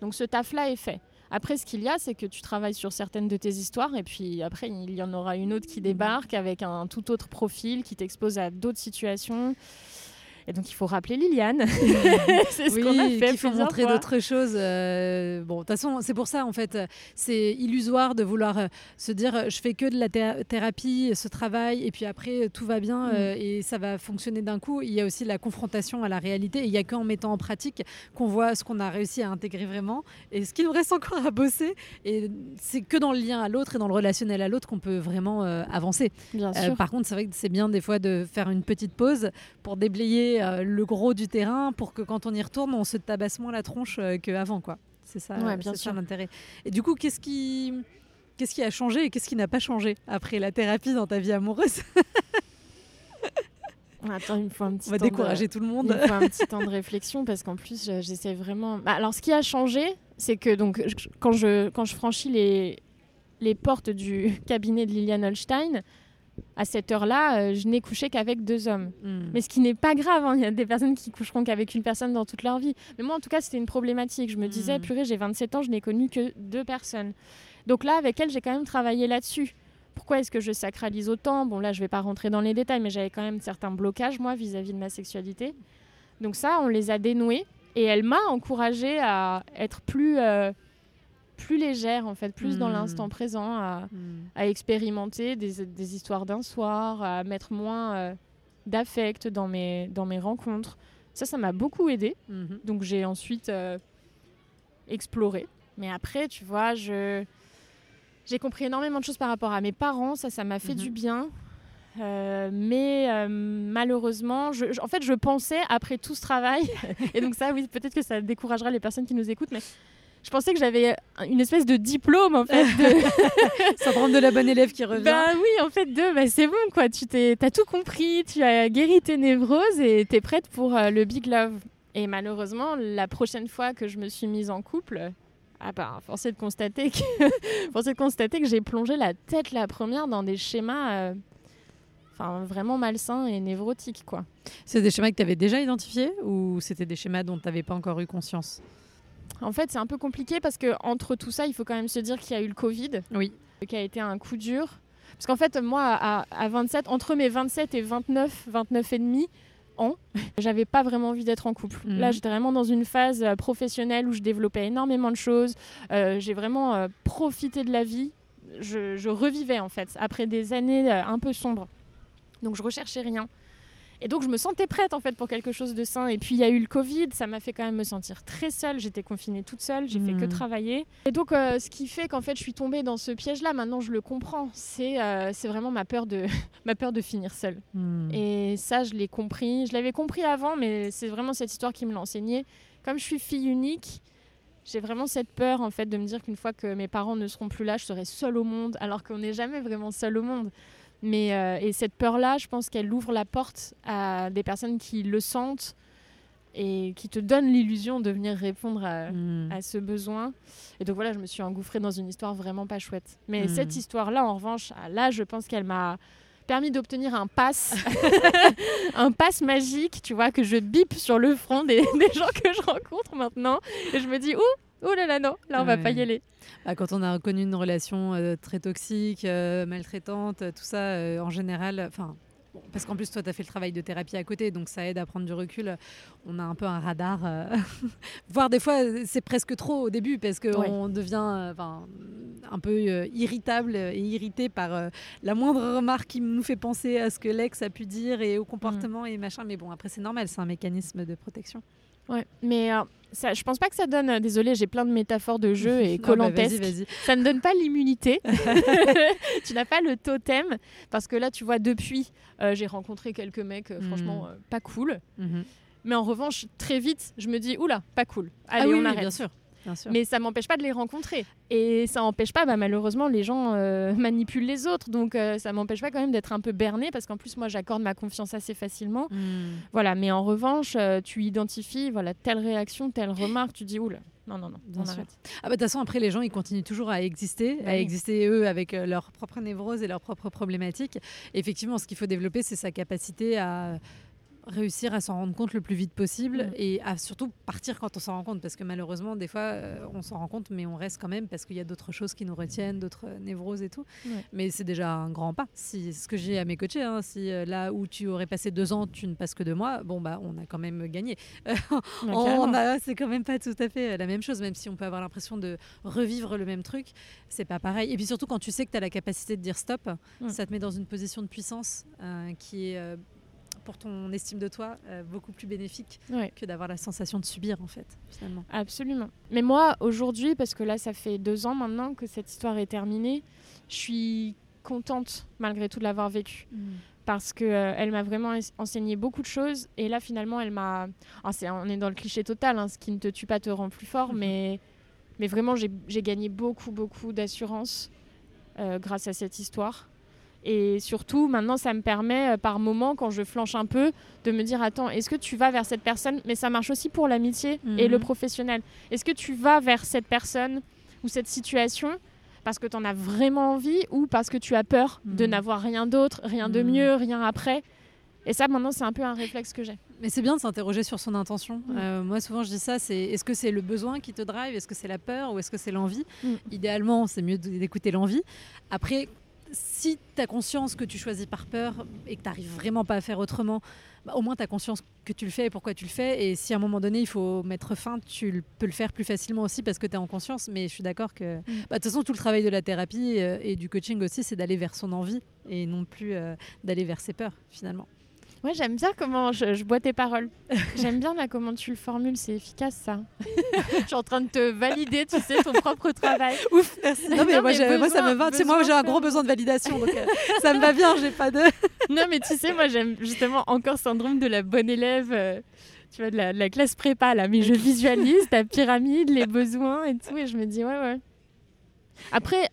Donc ce taf-là est fait. Après, ce qu'il y a, c'est que tu travailles sur certaines de tes histoires, et puis après, il y en aura une autre qui débarque avec un tout autre profil, qui t'expose à d'autres situations. Et donc, il faut rappeler Liliane. c'est ce oui, qu'on a fait qu'il faut montrer d'autres choses. euh, bon, de toute façon, c'est pour ça, en fait, c'est illusoire de vouloir euh, se dire euh, je fais que de la thé- thérapie, ce travail, et puis après, tout va bien Mm. euh, et ça va fonctionner d'un coup. Il y a aussi la confrontation à la réalité, et il n'y a qu'en mettant en pratique qu'on voit ce qu'on a réussi à intégrer vraiment et ce qu'il nous reste encore à bosser. Et c'est que dans le lien à l'autre et dans le relationnel à l'autre qu'on peut vraiment euh, avancer. Bien sûr. par contre, c'est vrai que c'est bien des fois de faire une petite pause pour déblayer euh, le gros du terrain pour que quand on y retourne, on se tabasse moins la tronche euh, qu'avant. quoi. C'est ça, Ouais, bien sûr. l'intérêt. Et du coup, qu'est-ce qui, qu'est-ce qui a changé et qu'est-ce qui n'a pas changé après la thérapie dans ta vie amoureuse Attends, il me faut un petit On va temps de- décourager tout le Il monde. me faut un petit temps de réflexion parce qu'en plus, je- j'essaie vraiment. Bah, alors, ce qui a changé, c'est que donc, je- quand, je, quand je franchis les, les portes du cabinet de Liliane Holstein, à cette heure-là, euh, je n'ai couché qu'avec deux hommes. Hmm. Mais ce qui n'est pas grave, hein, il y a des personnes qui coucheront qu'avec une personne dans toute leur vie. Mais moi, en tout cas, c'était une problématique. Je me disais, Mm. purée, j'ai 27 ans, je n'ai connu que deux personnes. Donc là, avec elle, j'ai quand même travaillé là-dessus. Pourquoi est-ce que je sacralise autant? Bon, là, je vais pas rentrer dans les détails, mais j'avais quand même certains blocages, moi, vis-à-vis de ma sexualité. Donc ça, on les a dénoués. Et elle m'a encouragée à être plus, euh, plus légère, en fait, plus dans l'instant présent, à, Hmm. à expérimenter des, des histoires d'un soir, à mettre moins euh, d'affect dans mes, dans mes rencontres. Ça, ça m'a beaucoup aidé. Mhm. Donc j'ai ensuite euh, exploré. Mais après, tu vois, je... j'ai compris énormément de choses par rapport à mes parents. Ça, ça m'a fait Mhm. du bien. Euh, mais euh, malheureusement, je, je- en fait, je pensais après tout ce travail, et donc ça, oui, peut-être que ça découragera les personnes qui nous écoutent, mais je pensais que j'avais une espèce de diplôme en fait de, Syndrome de la bonne élève qui revient. bah oui, en fait, deux, bah, c'est bon, quoi. Tu t'es, t'as tout compris, tu as guéri tes névroses et t'es prête pour euh, le big love. Et malheureusement, la prochaine fois que je me suis mise en couple, ah bah, force est de constater que, force est de constater que j'ai plongé la tête la première dans des schémas, euh, enfin vraiment malsains et névrotiques, quoi. C'est des schémas que tu avais déjà identifiés ou c'était des schémas dont tu n'avais pas encore eu conscience? En fait, c'est un peu compliqué parce que entre tout ça, il faut quand même se dire qu'il y a eu le Covid. Oui. qui a été un coup dur. Parce qu'en fait, moi, à, à 27, entre mes 27 et 29, 29 et demi, ans, j'avais pas vraiment envie d'être en couple. Mhm. Là, j'étais vraiment dans une phase euh, professionnelle où je développais énormément de choses. Euh, j'ai vraiment euh, profité de la vie. Je, je revivais en fait après des années euh, un peu sombres. Donc je recherchais rien. Et donc je me sentais prête en fait pour quelque chose de sain. Et puis il y a eu le Covid, ça m'a fait quand même me sentir très seule. J'étais confinée toute seule, j'ai fait que Mhm. travailler. Et donc euh, ce qui fait qu'en fait je suis tombée dans ce piège-là, maintenant je le comprends, c'est euh, c'est vraiment ma peur de, ma peur de finir seule. Hmm. Et ça, je l'ai compris. Je l'avais compris avant, mais c'est vraiment cette histoire qui me l'a enseigné. Comme je suis fille unique, j'ai vraiment cette peur en fait de me dire qu'une fois que mes parents ne seront plus là, je serai seule au monde, alors qu'on n'est jamais vraiment seul au monde. Mais euh, et cette peur-là, je pense qu'elle ouvre la porte à des personnes qui le sentent et qui te donnent l'illusion de venir répondre à, Hmm. à ce besoin. Et donc voilà, je me suis engouffrée dans une histoire vraiment pas chouette. Mais Mm. cette histoire-là, en revanche, ah, là, je pense qu'elle m'a permis d'obtenir un pass, un pass magique, tu vois, que je bip sur le front des, des gens que je rencontre maintenant. Et je me dis, ouh, oh là là, non, là, on va pas y aller. Ah, quand on a connu une relation euh, très toxique, euh, maltraitante, euh, tout ça, euh, en général, enfin. bon, Parce qu'en plus, toi, tu as fait le travail de thérapie à côté, donc ça aide à prendre du recul. On a un peu un radar. voire des fois, c'est presque trop au début, parce qu'on Ouais. devient un peu irritable et irrité par la moindre remarque qui nous fait penser à ce que l'ex a pu dire et au comportement et machin. Mais bon, après, c'est normal, c'est un mécanisme de protection. Ouais, mais euh, ça, je pense pas que ça donne. euh, Désolée, j'ai plein de métaphores de jeu et Ah bah, vas-y. ça ne donne pas l'immunité. tu n'as pas le totem. Parce que là, tu vois, depuis, euh, j'ai rencontré quelques mecs, euh, Mm. franchement, euh, pas cool. Mhm. Mais en revanche, très vite, je me dis, oula, pas cool. Allez, ah oui, on oui, arrête. bien sûr. Mais ça m'empêche pas de les rencontrer. Et ça n'empêche pas, bah, malheureusement, les gens euh, manipulent les autres. Donc euh, ça m'empêche pas quand même d'être un peu berné parce qu'en plus, moi, j'accorde ma confiance assez facilement. Hmm. Voilà, mais en revanche, euh, tu identifies voilà, telle réaction, telle remarque, tu dis, oula, non, non, non, Bien sûr. Ah bah, de toute façon, après, les gens, ils continuent toujours à exister, Bah à oui. exister eux avec euh, leurs propres névroses et leurs propres problématiques. Effectivement, ce qu'il faut développer, c'est sa capacité à réussir à s'en rendre compte le plus vite possible et à surtout partir quand on s'en rend compte. Parce que malheureusement des fois euh, on s'en rend compte mais on reste quand même parce qu'il y a d'autres choses qui nous retiennent d'autres euh, névroses et tout. Mais c'est déjà un grand pas. Si ce que j'ai à mes coachés hein, si euh, là où tu aurais passé deux ans tu ne passes que deux mois bon bah on a quand même gagné. A- c'est quand même pas tout à fait la même chose, même si on peut avoir l'impression de revivre le même truc, c'est pas pareil. Et puis surtout quand tu sais que tu as la capacité de dire stop, ça te met dans une position de puissance euh, qui est pour ton estime de toi euh, beaucoup plus bénéfique Ouais. que d'avoir la sensation de subir en fait finalement. Absolument. Mais moi, aujourd'hui, parce que là, ça fait deux ans maintenant que cette histoire est terminée, je suis contente, malgré tout, de l'avoir vécue. Parce qu'elle m'a vraiment ens- enseigné beaucoup de choses. Et là, finalement, elle m'a. Ah, on est dans le cliché total, hein, ce qui ne te tue pas te rend plus fort. Mhm. mais, mais vraiment, j'ai j'ai gagné beaucoup, beaucoup d'assurance euh, grâce à cette histoire. Et surtout, maintenant, ça me permet, euh, par moment, quand je flanche un peu, de me dire Attends, est-ce que tu vas vers cette personne? Mais ça marche aussi pour l'amitié et Mhm. le professionnel. Est-ce que tu vas vers cette personne ou cette situation parce que tu en as vraiment envie ou parce que tu as peur de Mhm. n'avoir rien d'autre, rien de Mhm. mieux, rien après? Et ça, maintenant, c'est un peu un réflexe que j'ai. Mais c'est bien de s'interroger sur son intention. Mm. Euh, moi, souvent, je dis ça c'est est-ce que c'est le besoin qui te drive? Est-ce que c'est la peur Ou est-ce que c'est l'envie? Mm. Idéalement, c'est mieux d'écouter l'envie. Après, si tu as conscience que tu choisis par peur et que tu n'arrives vraiment pas à faire autrement, bah, au moins tu as conscience que tu le fais et pourquoi tu le fais. Et si à un moment donné, il faut mettre fin, tu peux le faire plus facilement aussi parce que tu es en conscience. Mais je suis d'accord que, bah, de toute façon, tout le travail de la thérapie euh, et du coaching aussi, c'est d'aller vers son envie et non plus euh, d'aller vers ses peurs, finalement. Ouais, j'aime bien comment je, je bois tes paroles. j'aime bien là comment tu le formules, c'est efficace ça. je suis en train de te valider, tu sais, ton propre travail. Ouf, merci. Non, mais, Non, moi, mais j'ai- moi, ça me besoin- va. Tu sais, moi, j'ai un besoin gros besoin de validation. Donc, euh, ça me va bien. J'ai pas de. non, mais tu sais, moi j'aime justement encore syndrome de la bonne élève. euh, tu vois, de la, de la classe prépa là, mais je visualise ta pyramide, les besoins et tout, et je me dis, ouais, ouais. Après,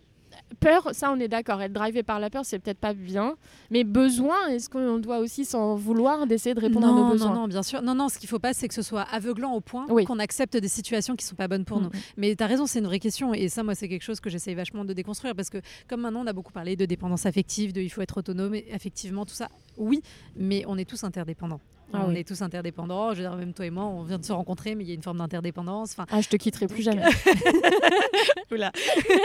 peur, ça on est d'accord, être drivé par la peur, c'est peut-être pas bien, mais besoin, est-ce qu'on doit aussi s'en vouloir d'essayer de répondre à nos non, besoins non, non, bien sûr. Non, non, ce qu'il faut pas, c'est que ce soit aveuglant au point Oui. qu'on accepte des situations qui sont pas bonnes pour nous. Mhm. Mais tu as raison, c'est une vraie question. Et ça, moi, c'est quelque chose que j'essaye vachement de déconstruire parce que, comme maintenant, on a beaucoup parlé de dépendance affective, de il faut être autonome, et effectivement, tout ça, oui, mais on est tous interdépendants. Ah on est tous interdépendants. Je veux dire, même toi et moi, on vient de se rencontrer, mais il y a une forme d'interdépendance. Enfin, ah, je te quitterai plus jamais. Oula.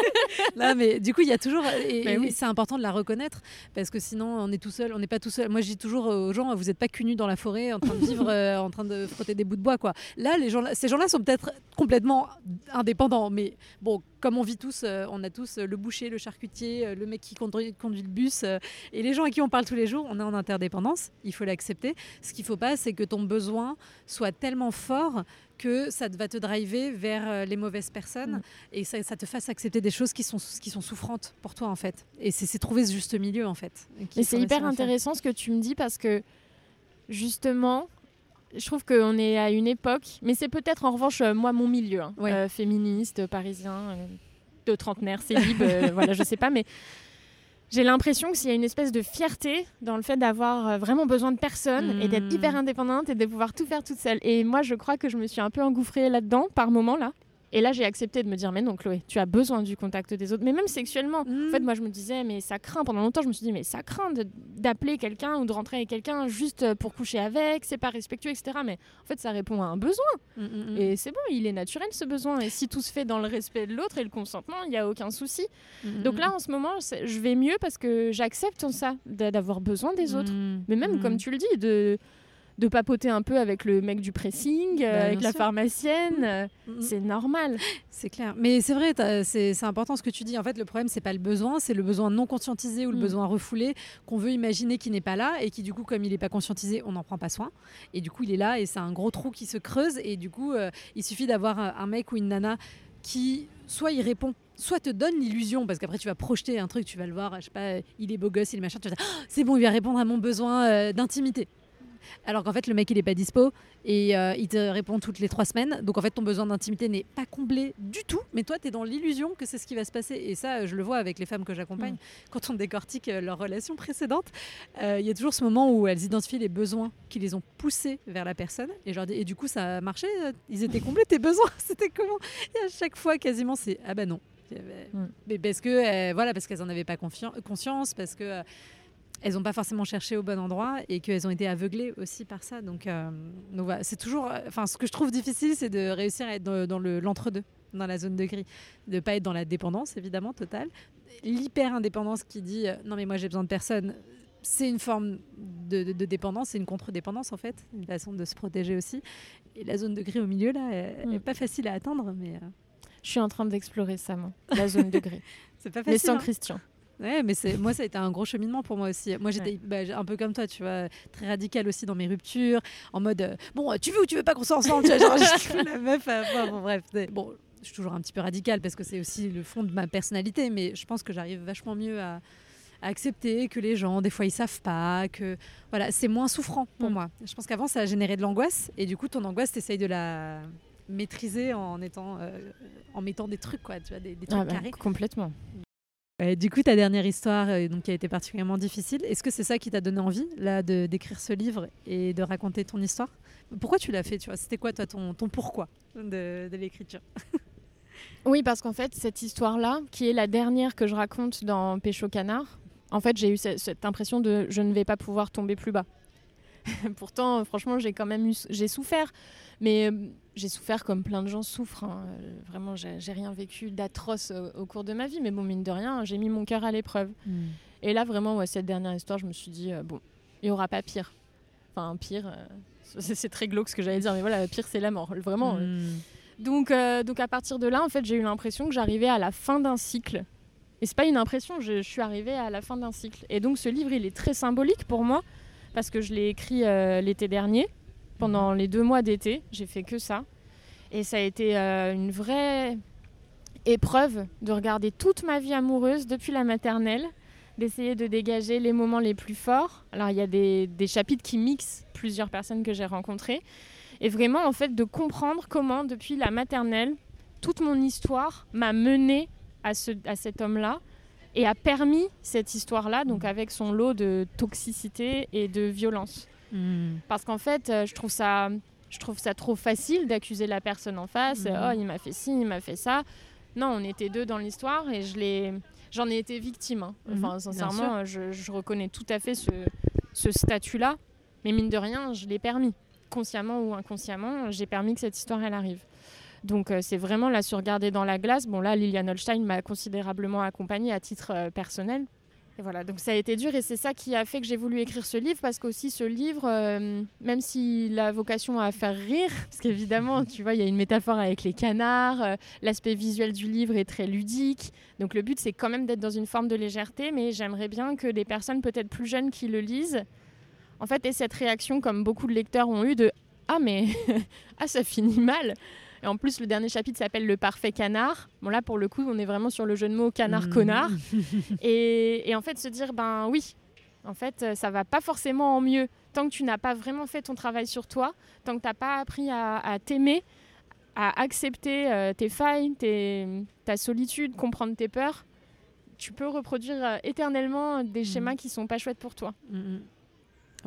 Là, mais du coup, il y a toujours. Et, ben c'est important de la reconnaître parce que sinon, on est tout seul. On n'est pas tout seul. Moi, je dis toujours aux gens, vous n'êtes pas cul nu dans la forêt, en train de vivre, euh, en train de frotter des bouts de bois, quoi. Là, les gens, ces gens-là sont peut-être complètement indépendants, mais bon, comme on vit tous, euh, on a tous le boucher, le charcutier, le mec qui conduit, conduit le bus, et les gens à qui on parle tous les jours, on est en interdépendance. Il faut l'accepter. Ce qu'il faut pas, c'est que ton besoin soit tellement fort que ça va te driver vers euh, les mauvaises personnes mm. et ça, ça, te fasse accepter des choses qui sont, qui sont souffrantes pour toi en fait. Et c'est trouver ce juste milieu en fait. Et c'est hyper intéressant ce que tu me dis parce que justement, je trouve qu'on est à une époque, mais c'est peut-être en revanche euh, moi mon milieu, hein, euh, féministe, parisien, de trentenaire, célib, voilà, je sais pas, mais j'ai l'impression qu'il y a une espèce de fierté dans le fait d'avoir euh, vraiment besoin de personne et d'être hmm. hyper indépendante et de pouvoir tout faire toute seule. Et moi, je crois que je me suis un peu engouffrée là-dedans par moment là. Et là, j'ai accepté de me dire, mais non, Chloé, tu as besoin du contact des autres. Mais même sexuellement. En fait, mm. moi, je me disais, mais ça craint. Pendant longtemps, je me suis dit, mais ça craint d'appeler quelqu'un ou de rentrer avec quelqu'un juste pour coucher avec, c'est pas respectueux, etc. Mais en fait, ça répond à un besoin. Mm, mm, et c'est bon, il est naturel ce besoin. Et si tout se fait dans le respect de l'autre et le consentement, il n'y a aucun souci. Donc là, en ce moment, je vais mieux parce que j'accepte ça, d'avoir besoin des autres. Mais même, comme tu le dis, de de papoter un peu avec le mec du pressing, euh, bah, avec la pharmacienne. Euh, mm, mm. C'est normal. C'est clair. Mais c'est vrai, c'est important ce que tu dis. En fait, le problème, c'est pas le besoin, c'est le besoin non conscientisé ou le mm. besoin refoulé qu'on veut imaginer qui n'est pas là et qui, du coup, comme il n'est pas conscientisé, on n'en prend pas soin. Et du coup, il est là et c'est un gros trou qui se creuse. Et du coup, euh, il suffit d'avoir un mec ou une nana qui soit il répond soit te donne l'illusion, parce qu'après tu vas projeter un truc, tu vas le voir, je sais pas, il est beau gosse, il est machin, tu vas dire, ah, c'est bon, il va répondre à mon besoin d'intimité alors qu'en fait le mec il est pas dispo et euh, il te répond toutes les trois semaines. Donc en fait ton besoin d'intimité n'est pas comblé du tout, mais toi tu es dans l'illusion que c'est ce qui va se passer. Et ça je le vois avec les femmes que j'accompagne mm. quand on décortique euh, leur relation précédente. Euh, il y a toujours ce moment où elles identifient les besoins qui les ont poussés vers la personne et, genre, et du coup ça a marché, ils étaient comblés tes besoins, c'était comment? Et à chaque fois quasiment c'est ah bah non. Mm. Mais parce que voilà parce qu'elles en avaient pas conscience parce que elles n'ont pas forcément cherché au bon endroit et qu'elles ont été aveuglées aussi par ça. Donc, euh, voilà, c'est toujours. Enfin, ce que je trouve difficile, c'est de réussir à être dans, le, l'entre-deux, dans la zone de gris. De ne pas être dans la dépendance, évidemment, totale. L'hyper-indépendance qui dit euh, non, mais moi j'ai besoin de personne. C'est une forme de, dépendance, c'est une contre-dépendance en fait, une façon de se protéger aussi. Et la zone de gris au milieu, là, elle n'est mm. pas facile à atteindre, mais. Euh, je suis en train d'explorer ça, moi, la zone de gris. c'est pas facile. Mais sans hein. Christian. Ouais, mais c'est moi ça a été un gros cheminement pour moi aussi. Moi j'étais bah, un peu comme toi, tu vois, très radical aussi dans mes ruptures, en mode euh, bon, tu veux ou tu veux pas qu'on soit ensemble, tu vois, genre la meuf. Euh, bon, bref, bon, je suis toujours un petit peu radical parce que c'est aussi le fond de ma personnalité, mais je pense que j'arrive vachement mieux à, accepter que les gens, des fois, ils savent pas, que voilà, c'est moins souffrant pour mm. moi. Je pense qu'avant, ça a généré de l'angoisse, et du coup, ton angoisse, t'essayes de la maîtriser en étant, euh, en mettant des trucs, quoi, tu vois, des, trucs ah bah, carrés. Complètement du coup, ta dernière histoire, euh, donc, qui a été particulièrement difficile, est-ce que c'est ça qui t'a donné envie là de d'écrire ce livre et de raconter ton histoire? Pourquoi tu l'as fait Tu vois, c'était quoi toi ton, ton pourquoi de, l'écriture? Oui, parce qu'en fait, cette histoire-là, qui est la dernière que je raconte dans Pécho Canard, en fait, j'ai eu cette impression de je ne vais pas pouvoir tomber plus bas. Pourtant, franchement, j'ai quand même eu, j'ai souffert, mais euh, j'ai souffert comme plein de gens souffrent. Hein. Euh, vraiment, j'ai rien vécu d'atroce au, cours de ma vie, mais bon, mine de rien, j'ai mis mon cœur à l'épreuve. Hmm. Et là, vraiment, cette dernière histoire, je me suis dit, euh, bon, il n'y aura pas pire. Enfin, pire, c'est très glauque ce que j'allais dire, mais voilà, pire, c'est la mort, vraiment. Hmm. Donc, donc, à partir de là, en fait, j'ai eu l'impression que j'arrivais à la fin d'un cycle. Et c'est pas une impression, je, je suis arrivée à la fin d'un cycle. Et donc, ce livre, il est très symbolique pour moi parce que je l'ai écrit euh, l'été dernier, pendant mhm. les deux mois d'été. J'ai fait que ça. Et ça a été euh, une vraie épreuve de regarder toute ma vie amoureuse depuis la maternelle, d'essayer de dégager les moments les plus forts. Alors il y a des, chapitres qui mixent plusieurs personnes que j'ai rencontrées. Et vraiment, en fait, de comprendre comment, depuis la maternelle, toute mon histoire m'a menée à, ce, à cet homme-là et a permis cette histoire-là, donc avec son lot de toxicité et de violence. Hmm. Parce qu'en fait, euh, je trouve ça, je trouve ça trop facile d'accuser la personne en face. Hmm. Oh, il m'a fait ci, il m'a fait ça. Non, on était deux dans l'histoire et je l'ai, j'en ai été victime. Hein. Hmm. Enfin, sincèrement, je, je, reconnais tout à fait ce, ce statut-là. Mais mine de rien, je l'ai permis. Consciemment ou inconsciemment, j'ai permis que cette histoire, elle arrive. Donc euh, c'est vraiment là se regarder dans la glace. Bon là, Liliane Holstein m'a considérablement accompagnée à titre euh, personnel. Et voilà, donc ça a été dur et c'est ça qui a fait que j'ai voulu écrire ce livre parce qu'aussi ce livre, euh, même s'il a vocation à faire rire, parce qu'évidemment, tu vois, il y a une métaphore avec les canards, l'aspect visuel du livre est très ludique. Donc le but, c'est quand même d'être dans une forme de légèreté, mais j'aimerais bien que des personnes peut-être plus jeunes qui le lisent, en fait, aient cette réaction comme beaucoup de lecteurs ont eu de ah mais ah ça finit mal et en plus, le dernier chapitre s'appelle Le parfait canard. Bon, là, pour le coup, on est vraiment sur le jeu de mots canard-connard. Mmh. et, en fait, se dire, ben oui, en fait, ça va pas forcément en mieux. Tant que tu n'as pas vraiment fait ton travail sur toi, tant que tu n'as pas appris à, t'aimer, à accepter euh, tes failles, ta solitude, comprendre tes peurs, tu peux reproduire euh, éternellement des mmh. schémas qui sont pas chouettes pour toi. Mmh,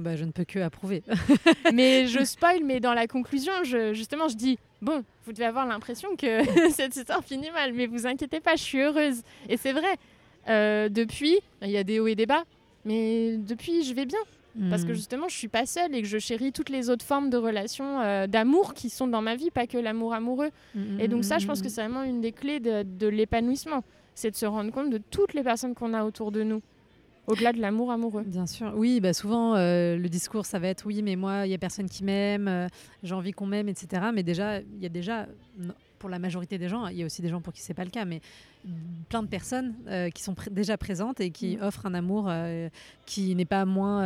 bah, je ne peux que approuver. mais je spoil, mais dans la conclusion, je, justement, je dis bon, vous devez avoir l'impression que cette histoire finit mal, mais vous inquiétez pas, je suis heureuse. Et c'est vrai. Euh, depuis, il y a des hauts et des bas, mais depuis, je vais bien. Parce que hmm. justement, je suis pas seule et que je chéris toutes les autres formes de relations euh, d'amour qui sont dans ma vie, pas que l'amour amoureux. Hmm, et donc ça, je pense que c'est vraiment une des clés de, de l'épanouissement, c'est de se rendre compte de toutes les personnes qu'on a autour de nous. Au-delà de l'amour amoureux. Bien sûr. Oui, bah souvent, euh, le discours, ça va être oui, mais moi, il n'y a personne qui m'aime, euh, j'ai envie qu'on m'aime, etc. Mais déjà, il y a déjà, pour la majorité des gens, il y a aussi des gens pour qui ce n'est pas le cas, mais plein de personnes euh, qui sont déjà présentes et qui mm. offrent un amour qui n'est pas moins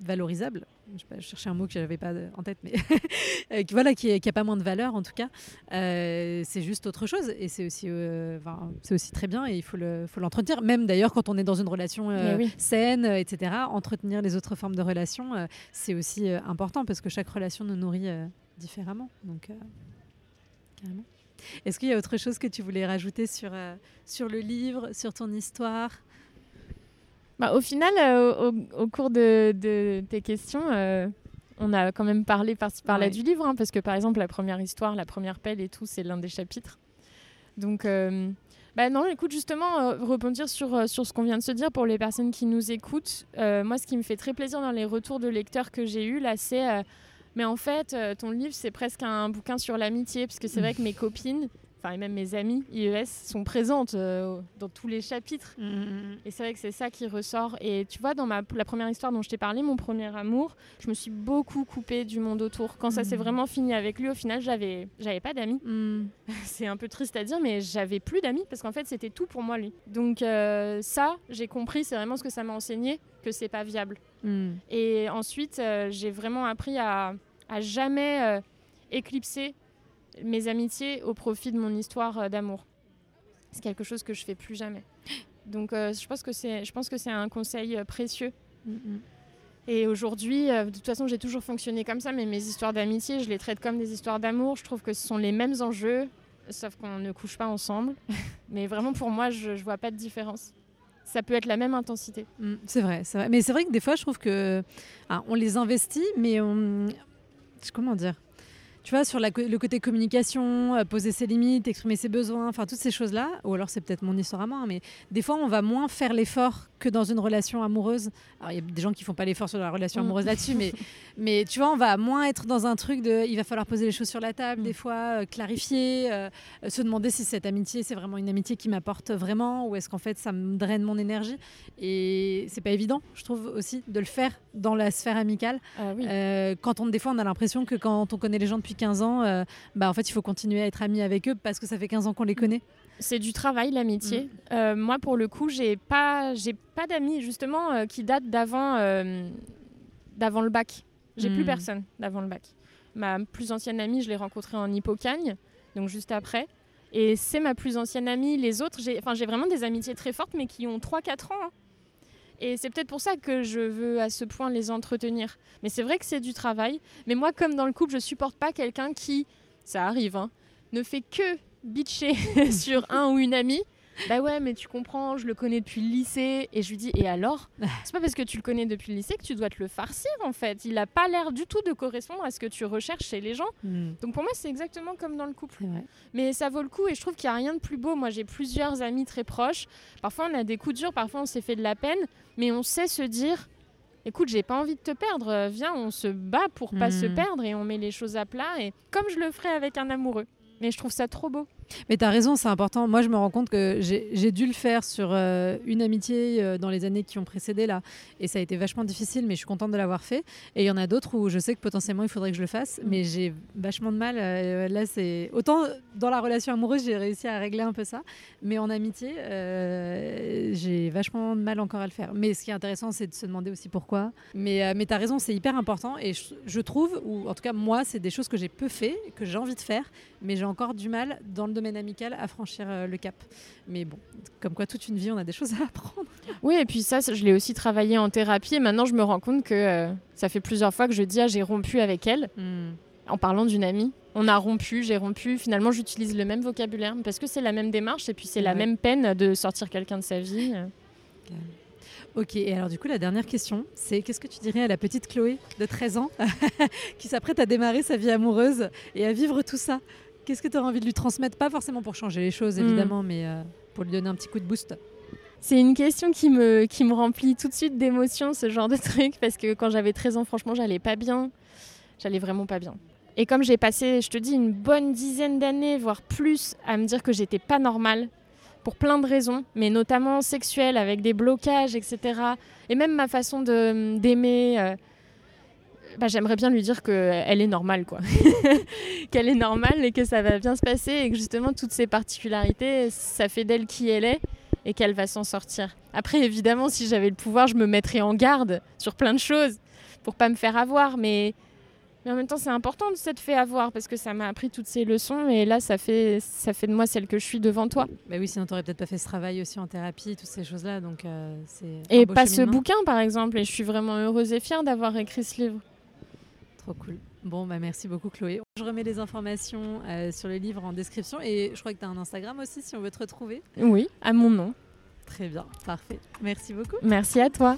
valorisable je, pas, cherchais un mot que je n'avais pas en tête, mais euh, voilà, qui n'a pas moins de valeur en tout cas. Euh, c'est juste autre chose et c'est aussi, euh, c'est aussi très bien et il faut, le, faut l'entretenir. Même d'ailleurs quand on est dans une relation saine, etc., entretenir les autres formes de relations, c'est aussi important parce que chaque relation nous nourrit différemment. Donc, carrément. Est-ce qu'il y a autre chose que tu voulais rajouter sur, sur le livre, sur ton histoire? Bah, au final, euh, au, cours de, tes questions, euh, on a quand même parlé par-ci par-là du livre, hein, parce que par exemple, la première histoire, la première pelle et tout, c'est l'un des chapitres. Donc, euh, bah non, écoute, justement, rebondir sur, sur ce qu'on vient de se dire pour les personnes qui nous écoutent. moi, ce qui me fait très plaisir dans les retours de lecteurs que j'ai eus, là, c'est. mais en fait, ton livre, c'est presque un bouquin sur l'amitié, parce que c'est vrai que mes copines, enfin et même mes amis IES sont présentes euh, dans tous les chapitres. Mm, mm, mm. Et c'est vrai que c'est ça qui ressort. Et tu vois, dans ma, la première histoire dont je t'ai parlé, mon premier amour, je me suis beaucoup coupée du monde autour. Quand ça s'est vraiment fini avec lui, au final, j'avais, j'avais pas d'amis. c'est un peu triste à dire, mais j'avais plus d'amis parce qu'en fait, c'était tout pour moi lui. Donc euh, ça, j'ai compris, c'est vraiment ce que ça m'a enseigné, que c'est pas viable. Et ensuite, euh, j'ai vraiment appris à, à jamais éclipser mes amitiés au profit de mon histoire euh, d'amour. C'est quelque chose que je fais plus jamais. Donc euh, je pense que c'est je pense que c'est un conseil euh, précieux. Mm-hmm. Et aujourd'hui, de toute façon, j'ai toujours fonctionné comme ça, mais mes histoires d'amitié, je les traite comme des histoires d'amour. Je trouve que ce sont les mêmes enjeux, sauf qu'on ne couche pas ensemble. mais vraiment, pour moi, je ne vois pas de différence. Ça peut être la même intensité. Mm, c'est vrai, c'est vrai. Mais c'est vrai que des fois, je trouve que ah, on les investit, mais on... comment dire tu vois, sur le côté communication, euh, poser ses limites, exprimer ses besoins, enfin toutes ces choses-là, ou alors c'est peut-être mon histoire à moi, hein, mais des fois on va moins faire l'effort que dans une relation amoureuse. Alors il y a des gens qui font pas l'effort sur la relation mm. amoureuse là-dessus, mais, mais tu vois, on va moins être dans un truc de il va falloir poser les choses sur la table, mm. des fois, euh, clarifier, euh, se demander si cette amitié c'est vraiment une amitié qui m'apporte vraiment ou est-ce qu'en fait ça me draine mon énergie. Et c'est pas évident, je trouve aussi, de le faire dans la sphère amicale. Ah quand on, des fois on a l'impression que quand on connaît les gens depuis 15 ans, euh, bah, en fait, il faut continuer à être ami avec eux parce que ça fait 15 ans qu'on les connaît. C'est du travail, l'amitié. Mm. Euh, moi, pour le coup, j'ai pas, j'ai pas d'amis justement euh, qui datent d'avant, d'avant le bac. J'ai plus mm. personne d'avant le bac. Ma plus ancienne amie, je l'ai rencontrée en Hippocagne, donc juste après. Et c'est ma plus ancienne amie. Les autres, j'ai, enfin, j'ai vraiment des amitiés très fortes, mais qui ont 3-4 ans. Hein. Et c'est peut-être pour ça que je veux à ce point les entretenir. Mais c'est vrai que c'est du travail. Mais moi, comme dans le couple, je supporte pas quelqu'un qui, ça arrive, hein, ne fait que bitcher sur un ou une amie bah ouais, mais tu comprends, je le connais depuis le lycée. Et je lui dis, et alors? C'est pas parce que tu le connais depuis le lycée que tu dois te le farcir en fait. Il a pas l'air du tout de correspondre à ce que tu recherches chez les gens. Hmm. Donc pour moi, c'est exactement comme dans le couple. Mais ça vaut le coup et je trouve qu'il n'y a rien de plus beau. Moi, j'ai plusieurs amis très proches. Parfois, on a des coups durs, parfois, on s'est fait de la peine. Mais on sait se dire, écoute, j'ai pas envie de te perdre, viens, on se bat pour pas se Mhm. perdre et on met les choses à plat, et comme je le ferais avec un amoureux. Mais je trouve ça trop beau. Mais tu as raison, c'est important. Moi, je me rends compte que j'ai dû le faire sur euh, une amitié euh, dans les années qui ont précédé là. Et ça a été vachement difficile, mais je suis contente de l'avoir fait. Et il y en a d'autres où je sais que potentiellement il faudrait que je le fasse, mais j'ai vachement de mal. euh, là, c'est. Autant dans la relation amoureuse, j'ai réussi à régler un peu ça. Mais en amitié, j'ai vachement de mal encore à le faire. Mais ce qui est intéressant, c'est de se demander aussi pourquoi. Mais, mais tu as raison, c'est hyper important. Et je, je trouve, ou en tout cas, moi, c'est des choses que j'ai peu fait, que j'ai envie de faire, mais j'ai encore du mal dans le domaine amical à franchir euh, le cap. Mais bon, comme quoi, toute une vie, on a des choses à apprendre. Oui, et puis ça, je l'ai aussi travaillé en thérapie, et maintenant je me rends compte que euh, ça fait plusieurs fois que je dis, ah, j'ai rompu avec elle, en parlant d'une amie. On a rompu, j'ai rompu. Finalement, j'utilise le même vocabulaire parce que c'est la même démarche et puis c'est la même peine de sortir quelqu'un de sa vie. Ok, et alors du coup, la dernière question, c'est qu'est-ce que tu dirais à la petite Chloé de 13 ans qui s'apprête à démarrer sa vie amoureuse et à vivre tout ça? Qu'est-ce que tu aurais envie de lui transmettre? Pas forcément pour changer les choses, Mm. évidemment, mais euh, pour lui donner un petit coup de boost. C'est une question qui me, qui me remplit tout de suite d'émotions, ce genre de truc, parce que quand j'avais 13 ans, franchement, j'allais pas bien. J'allais vraiment pas bien. Et comme j'ai passé, je te dis, une bonne dizaine d'années, voire plus, à me dire que j'étais pas normale, pour plein de raisons, mais notamment sexuelles, avec des blocages, etc. Et même ma façon de- d'aimer. Euh, bah, J'aimerais bien lui dire qu'elle est normale, quoi. Qu'elle est normale et que ça va bien se passer et que justement, toutes ces particularités, ça fait d'elle qui elle est et qu'elle va s'en sortir. Après, évidemment, si j'avais le pouvoir, je me mettrais en garde sur plein de choses pour pas me faire avoir, mais, mais en même temps, c'est important de s'être fait avoir parce que ça m'a appris toutes ces leçons et là, ça fait, ça fait de moi celle que je suis devant toi. Bah oui, sinon t'aurais peut-être pas fait ce travail aussi en thérapie, toutes ces choses-là, donc euh, c'est. Et pas ce bouquin, par exemple, et je suis vraiment heureuse et fière d'avoir écrit ce livre. Trop cool. Bon, bah merci beaucoup Chloé. Je remets les informations euh, sur le livre en description et je crois que tu as un Instagram aussi si on veut te retrouver. Oui, à mon nom. Très bien, parfait. Merci beaucoup. Merci à toi.